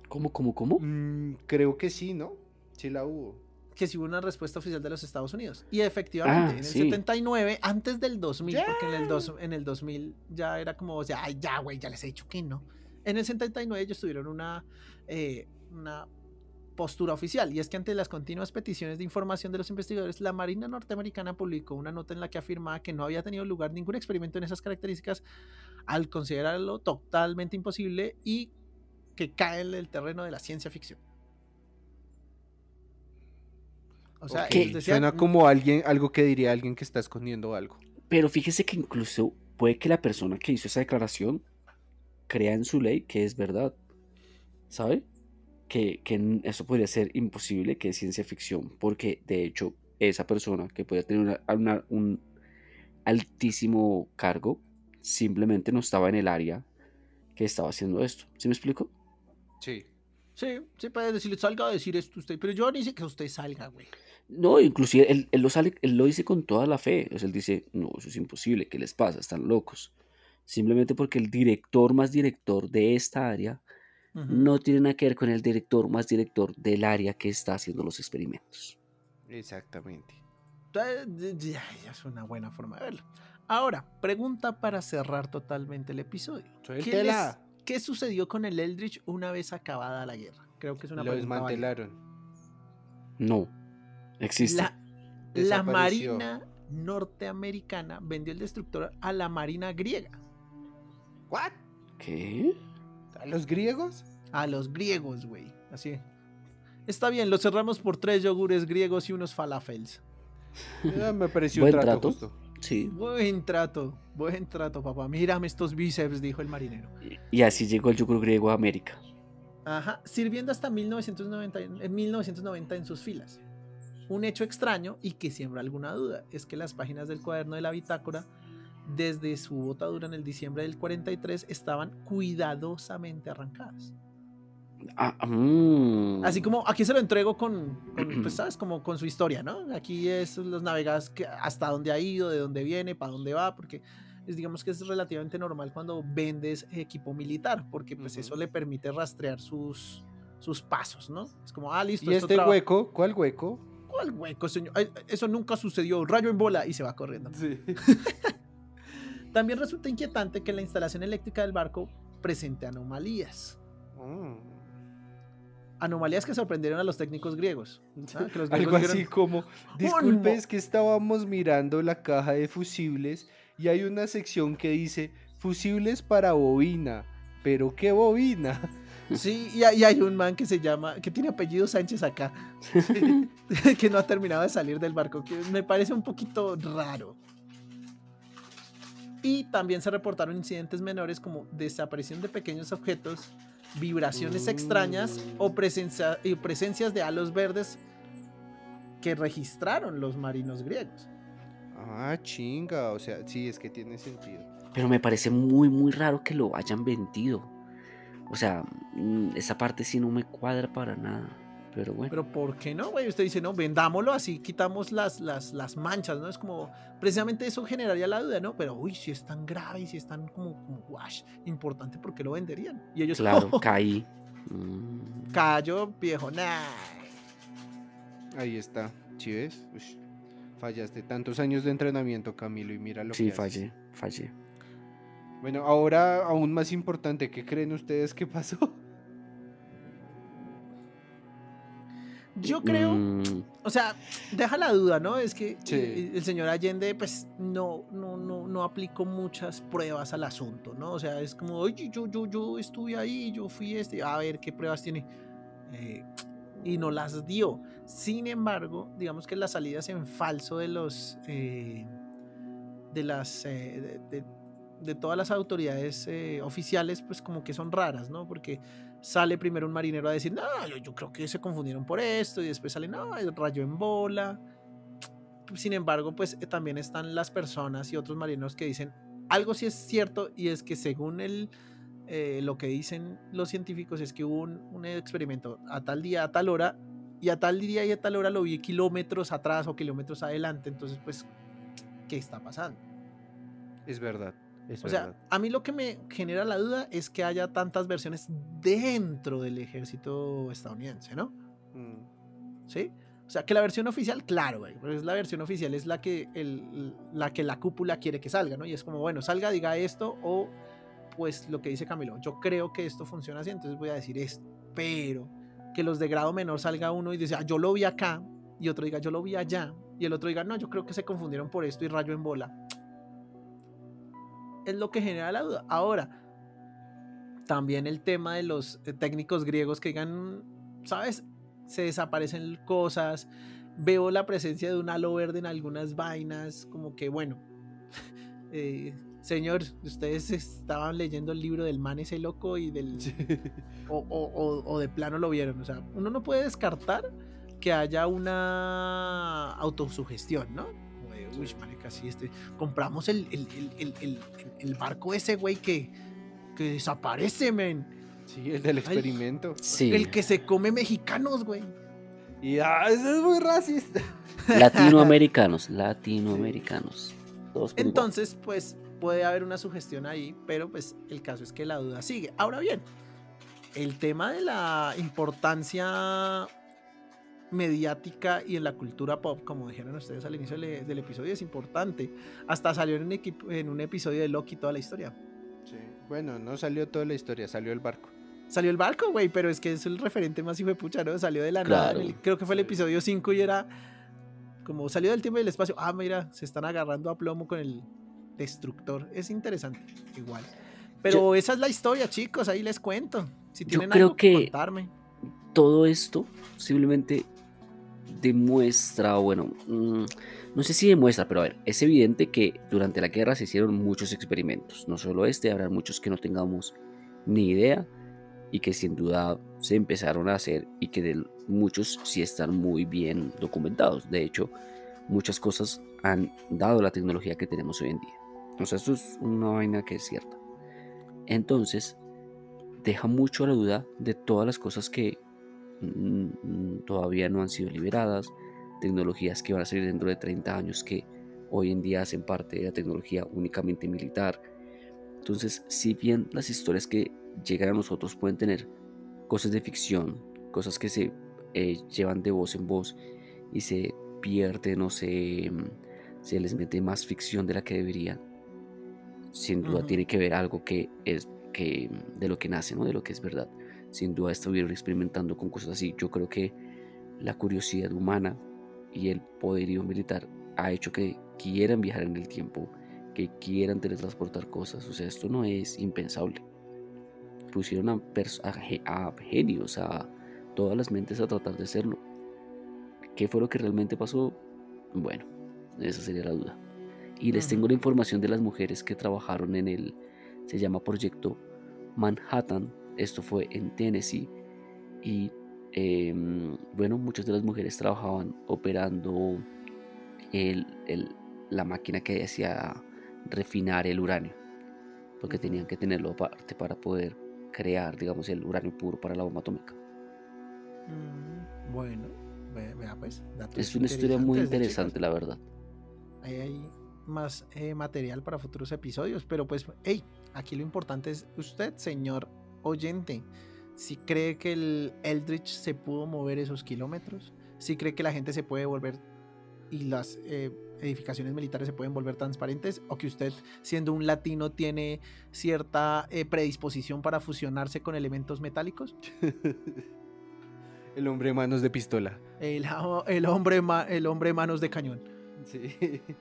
¿Cómo, cómo, cómo? Mm, creo que sí, ¿no? Sí la hubo. Que sí hubo una respuesta oficial de los Estados Unidos. Y efectivamente, Ah, en el sí. 79, antes del 2000, porque en el, dos- en el 2000 ya era como, o sea, ay, ya, güey, ya les he dicho que no. En el 79 ellos tuvieron una, eh, una postura oficial, y es que ante las continuas peticiones de información de los investigadores, la Marina norteamericana publicó una nota en la que afirmaba que no había tenido lugar ningún experimento en esas características, al considerarlo totalmente imposible y que cae en el terreno de la ciencia ficción. O sea, Ok, ellos decían, Suena como alguien, algo que diría alguien que está escondiendo algo. Pero fíjese que incluso puede que la persona que hizo esa declaración crea en su ley que es verdad. ¿Sabe? Que, que eso podría ser imposible, que es ciencia ficción. Porque de hecho, esa persona que podía tener una- una- un altísimo cargo simplemente no estaba en el área que estaba haciendo esto. ¿Sí me explico? Sí. Sí, sí puede decirle, salga a decir esto usted, pero yo no dice que usted salga, güey. No, inclusive él, él lo sale, él lo dice con toda la fe. O sea, él dice, no, eso es imposible, ¿qué les pasa? Están locos. Simplemente porque el director más director de esta área no tiene nada que ver con el director más director del área que está haciendo los experimentos. Exactamente. Ya, ya es una buena forma de verlo. Ahora, pregunta para cerrar totalmente el episodio. ¿Qué, les- Suéltela. qué sucedió con el Eldritch una vez acabada la guerra? Creo que es una Lo pregunta válida. desmantelaron. No, existe. La. Marina norteamericana vendió el destructor a la Marina griega, ¿What? ¿Qué? ¿A los griegos? a los griegos, güey. Así. Está bien, lo cerramos por tres yogures griegos y unos falafels. Ah, me pareció Buen un trato, trato. justo. Sí. Buen trato, buen trato, papá. Mírame estos bíceps, dijo el marinero. Y, y así llegó el yogur griego a América. Ajá, sirviendo hasta 1990, en 1990 en sus filas. Un hecho extraño y que siembra alguna duda es que las páginas del cuaderno de la bitácora, desde su botadura en el diciembre del 43, estaban cuidadosamente arrancadas. Ah, mm. Así como aquí se lo entrego con, con, pues sabes, como con su historia, ¿no? Aquí es los navegados que hasta dónde ha ido, de dónde viene, para dónde va, porque es, digamos que es relativamente normal cuando vendes equipo militar, porque pues eso le permite rastrear sus, sus pasos, ¿no? Es como, ah, listo. ¿Y esto este hueco? ¿Cuál hueco? ¿Cuál hueco, señor? Eso nunca sucedió, rayo en bola y se va corriendo. Sí. También resulta inquietante que la instalación eléctrica del barco presente anomalías. Mm. Anomalías que sorprendieron a los técnicos griegos. ¿ah? Que los griegos Algo así dijeron, como, disculpe, es que estábamos mirando la caja de fusibles y hay una sección que dice fusibles para bobina. ¿Pero qué bobina? Sí, y hay, y hay un man que se llama, que tiene apellido Sánchez acá, que no ha terminado de salir del barco, que me parece un poquito raro. Y también se reportaron incidentes menores como desaparición de pequeños objetos, vibraciones extrañas o presencia, y presencias de halos verdes que registraron los marinos griegos. Ah, chinga, o sea, sí, es que tiene sentido. Pero me parece muy, muy raro que lo hayan vendido. O sea, mm, esa parte sí no me cuadra para nada. Pero bueno. Pero ¿por qué no, güey? Usted dice, no, vendámoslo así, quitamos las, las, las manchas, ¿no? Es como, precisamente eso generaría la duda, ¿no? Pero, uy, si es tan grave y si es tan como, como, wash, importante, ¿por qué lo venderían? Y ellos, claro, "Oh, caí. Mm, cayó, viejo, nah. Ahí está, ¿sí ves? Ush, fallaste tantos años de entrenamiento, Camilo, y mira lo sí, que haces. fallé, fallé. Bueno, ahora aún más importante, ¿qué creen ustedes que pasó? Yo creo, Mm, o sea, deja la duda, ¿no? Es que Sí. eh, el señor Allende, pues, no, no, no, no aplicó muchas pruebas al asunto, ¿no? O sea, es como, oye, yo, yo, yo estuve ahí, yo fui este, a ver qué pruebas tiene. Eh, y no las dio. Sin embargo, digamos que las salidas en falso de los, eh, de las, eh, de, de- de todas las autoridades eh, oficiales, pues como que son raras, ¿no? Porque sale primero un marinero a decir, no, yo, yo creo que se confundieron por esto, y después sale, no, el rayo en bola. Sin embargo, pues eh, también están las personas y otros marineros que dicen, algo sí es cierto, y es que según el, eh, lo que dicen los científicos es que hubo un, un experimento a tal día, a tal hora, y a tal día y a tal hora lo vi kilómetros atrás o kilómetros adelante, entonces pues, ¿qué está pasando? Es verdad. O sea, verdad. a mí lo que me genera la duda es que haya tantas versiones dentro del ejército estadounidense, ¿no? Mm. ¿Sí? O sea, que la versión oficial, claro, güey, pero es la versión oficial, es la que, el, la que la cúpula quiere que salga, ¿no? Y es como, bueno, salga, diga esto, o pues lo que dice Camilo, yo creo que esto funciona así, entonces voy a decir esto, pero que los de grado menor salga uno y dice, ah, yo lo vi acá, y otro diga, yo lo vi allá, y el otro diga, no, yo creo que se confundieron por esto y rayo en bola. Es lo que genera la duda. Ahora, también el tema de los eh, técnicos griegos que digan, ¿sabes? Se desaparecen cosas, veo la presencia de un halo verde en algunas vainas, como que bueno, eh, señor, ustedes estaban leyendo el libro del man ese loco y del... O, o- o- o de plano lo vieron, o sea, uno no puede descartar que haya una autosugestión, ¿no? Uy, marica, sí, este, compramos el, el, el- el- el- el barco ese, güey, que, que desaparece, men. Sí, el del experimento. sí. El que se come mexicanos, güey. Y ah, eso es muy racista. Latinoamericanos, latinoamericanos. Todos. Entonces, pues puede haber una sugestión ahí, pero pues el caso es que la duda sigue. Ahora bien, el tema de la importancia mediática y en la cultura pop, como dijeron ustedes al inicio del, del episodio, es importante. Hasta salió en un, equipo, en un episodio de Loki toda la historia. Sí. Bueno, no salió toda la historia, salió el barco. Salió el barco, güey, pero es que es el referente más hijo de pucha, ¿no? Salió de la Claro. nada. el- creo que fue el episodio 5 y era como salió del tiempo y del espacio. Ah, mira, se están agarrando a plomo con el destructor. Es interesante, igual. Pero esa es la historia, chicos, ahí les cuento. Si Yo tienen creo algo que que- contarme. todo esto simplemente demuestra, bueno, mm, no sé si demuestra, pero a ver, es evidente que durante la guerra se hicieron muchos experimentos, no solo este, habrá muchos que no tengamos ni idea y que sin duda se empezaron a hacer y que de muchos sí están muy bien documentados. De hecho, muchas cosas han dado la tecnología que tenemos hoy en día. O sea, esto es una vaina que es cierta. Entonces, deja mucho la duda de todas las cosas que todavía no han sido liberadas, tecnologías que van a salir dentro de 30 años que hoy en día hacen parte de la tecnología únicamente militar. Entonces, si bien las historias que llegan a nosotros pueden tener cosas de ficción, cosas que se eh, llevan de voz en voz y se pierden o se, mm, se les mete más ficción de la que deberían, sin duda tiene que ver algo que es que de lo que nace, ¿no? De lo que es verdad. Sin duda estuvieron experimentando con cosas así. Yo creo que la curiosidad humana y el poderío militar ha hecho que quieran viajar en el tiempo, que quieran teletransportar cosas. O sea, esto no es impensable. Pusieron a, a ge- a genios, a todas las mentes a tratar de hacerlo. ¿Qué fue lo que realmente pasó? Bueno, esa sería la duda. Y les tengo la información de las mujeres que trabajaron en el, se llama Proyecto Manhattan. Esto fue en Tennessee. Y em, bueno, muchas de las mujeres trabajaban operando el- el- la máquina que hacía refinar el uranio. Porque tenían que tenerlo aparte para poder crear, digamos, el uranio puro para la bomba atómica. Mm, bueno, ve- vea pues. datos Es una historia muy interesante, la verdad. ahí hay más eh, material para futuros episodios. Pero pues, hey, aquí lo importante es usted, señor oyente, si cree que el Eldritch se pudo mover esos kilómetros, si cree que la gente se puede volver y las eh, edificaciones militares se pueden volver transparentes, o que usted, siendo un latino, tiene cierta eh, predisposición para fusionarse con elementos metálicos. El hombre manos de pistola. El, el, hombre, el hombre manos de cañón. Sí.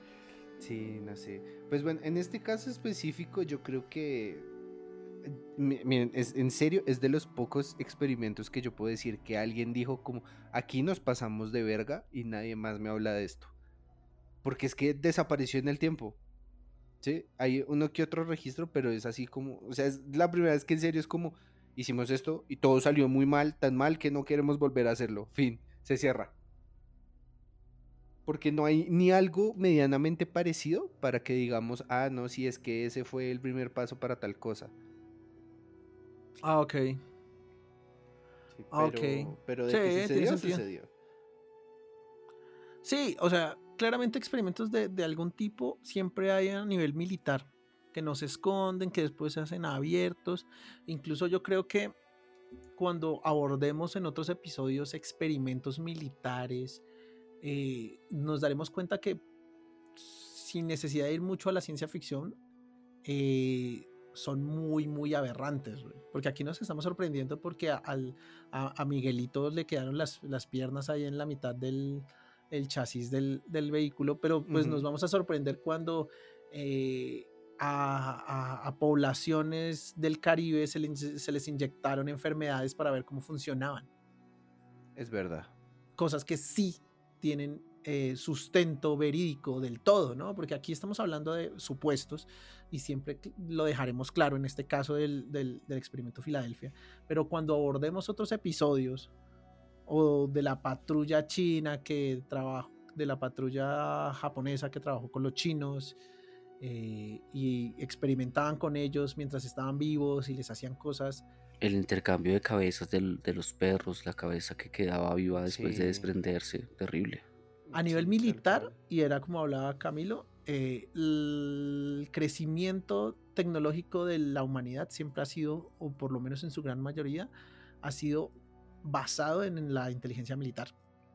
Sí, no sé. Pues bueno, en este caso específico yo creo que... mi- Miren, es, en serio, es de los pocos experimentos que yo puedo decir que alguien dijo como, aquí nos pasamos de verga y nadie más me habla de esto. Porque es que desapareció en el tiempo. Sí, hay uno que otro registro, pero es así como, o sea, es la primera vez que en serio es como, hicimos esto y todo salió muy mal, tan mal que no queremos volver a hacerlo. Fin, se cierra. Porque no hay ni algo medianamente parecido para que digamos, ah, no, si es que ese fue el primer paso para tal cosa. Ah, ok. Sí, Ah, pero, ok. pero de Sí, que sucedió, sentido. sucedió. Sí, o sea, claramente experimentos de, de algún tipo siempre hay a nivel militar, que no se esconden, que después se hacen abiertos. Incluso yo creo que cuando abordemos en otros episodios experimentos militares, eh, nos daremos cuenta que sin necesidad de ir mucho a la ciencia ficción, eh, son muy, muy aberrantes. güey. Porque aquí nos estamos sorprendiendo porque a, al- a- a Miguelito le quedaron las, las piernas ahí en la mitad del el chasis del, del vehículo, pero pues nos vamos a sorprender cuando eh, a, a- a poblaciones del Caribe se se les inyectaron enfermedades para ver cómo funcionaban Es verdad. cosas que sí tienen eh, sustento verídico del todo, ¿no? Porque aquí estamos hablando de supuestos y siempre lo dejaremos claro en este caso del, del- del experimento Filadelfia, pero cuando abordemos otros episodios o de la patrulla china que trabajó, de la patrulla japonesa que trabajó con los chinos eh, y experimentaban con ellos mientras estaban vivos y les hacían cosas, El intercambio de cabezas del- de los perros, la cabeza que quedaba viva después de desprenderse, terrible. A nivel Sí, militar, y era como hablaba Camilo, eh, el crecimiento tecnológico de la humanidad siempre ha sido, o por lo menos en su gran mayoría, ha sido basado en, la inteligencia militar.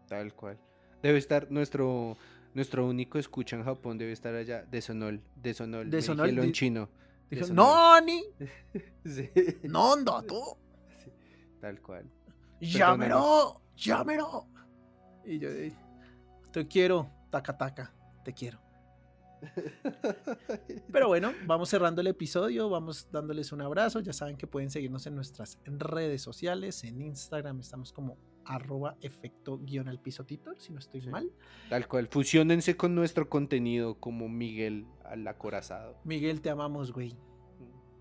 Tal cual. Debe estar nuestro nuestro único escucha en Japón debe estar allá de Sonol, de Sonol, De en chino. Dijo, no, ni, Sí. no, no, tú, Sí, Tal cual. llámelo, llámelo. Y yo, eh, te quiero, taca, taca, te quiero. Pero bueno, vamos cerrando el episodio, vamos dándoles un abrazo. Ya saben que pueden seguirnos en nuestras redes sociales. En Instagram estamos como arroba efecto guion al piso Tito, si no estoy Sí. mal. Tal cual. Fusionense con nuestro contenido como Miguel al acorazado. Miguel, te amamos, güey.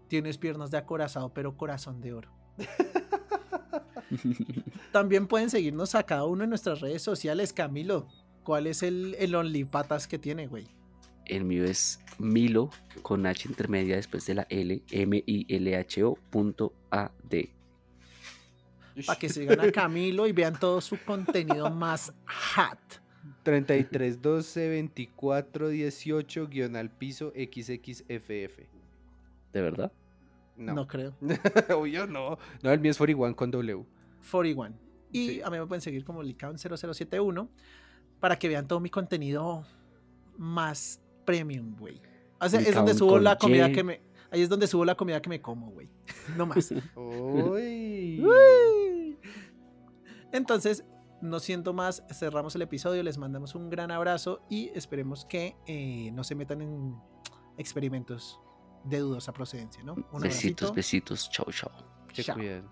Tienes piernas de acorazado, pero corazón de oro. También pueden seguirnos a cada uno en nuestras redes sociales. Camilo, ¿cuál es el, el OnlyPatas que tiene, güey? El mío es Milo con H intermedia después de la L, M-I-L-H-O punto A-D. Para que sigan a Camilo y vean todo su contenido más hot. 33 12 24 18 guion al piso XXFF. ¿De verdad? No, No. creo. Obvio no. No, el mío es 41 con W. 41. Y Sí. a mí me pueden seguir como Licaon0071 para que vean todo mi contenido más premium, güey. O sea, es donde subo la comida que me. Ahí es donde subo la comida que me como, güey. No más. Uy. Uy. Entonces, no siento más, cerramos el episodio, les mandamos un gran abrazo y esperemos que eh, no se metan en experimentos de dudosa procedencia, ¿no? Un besitos, abracito. besitos. Chau, chau. Se cuidan.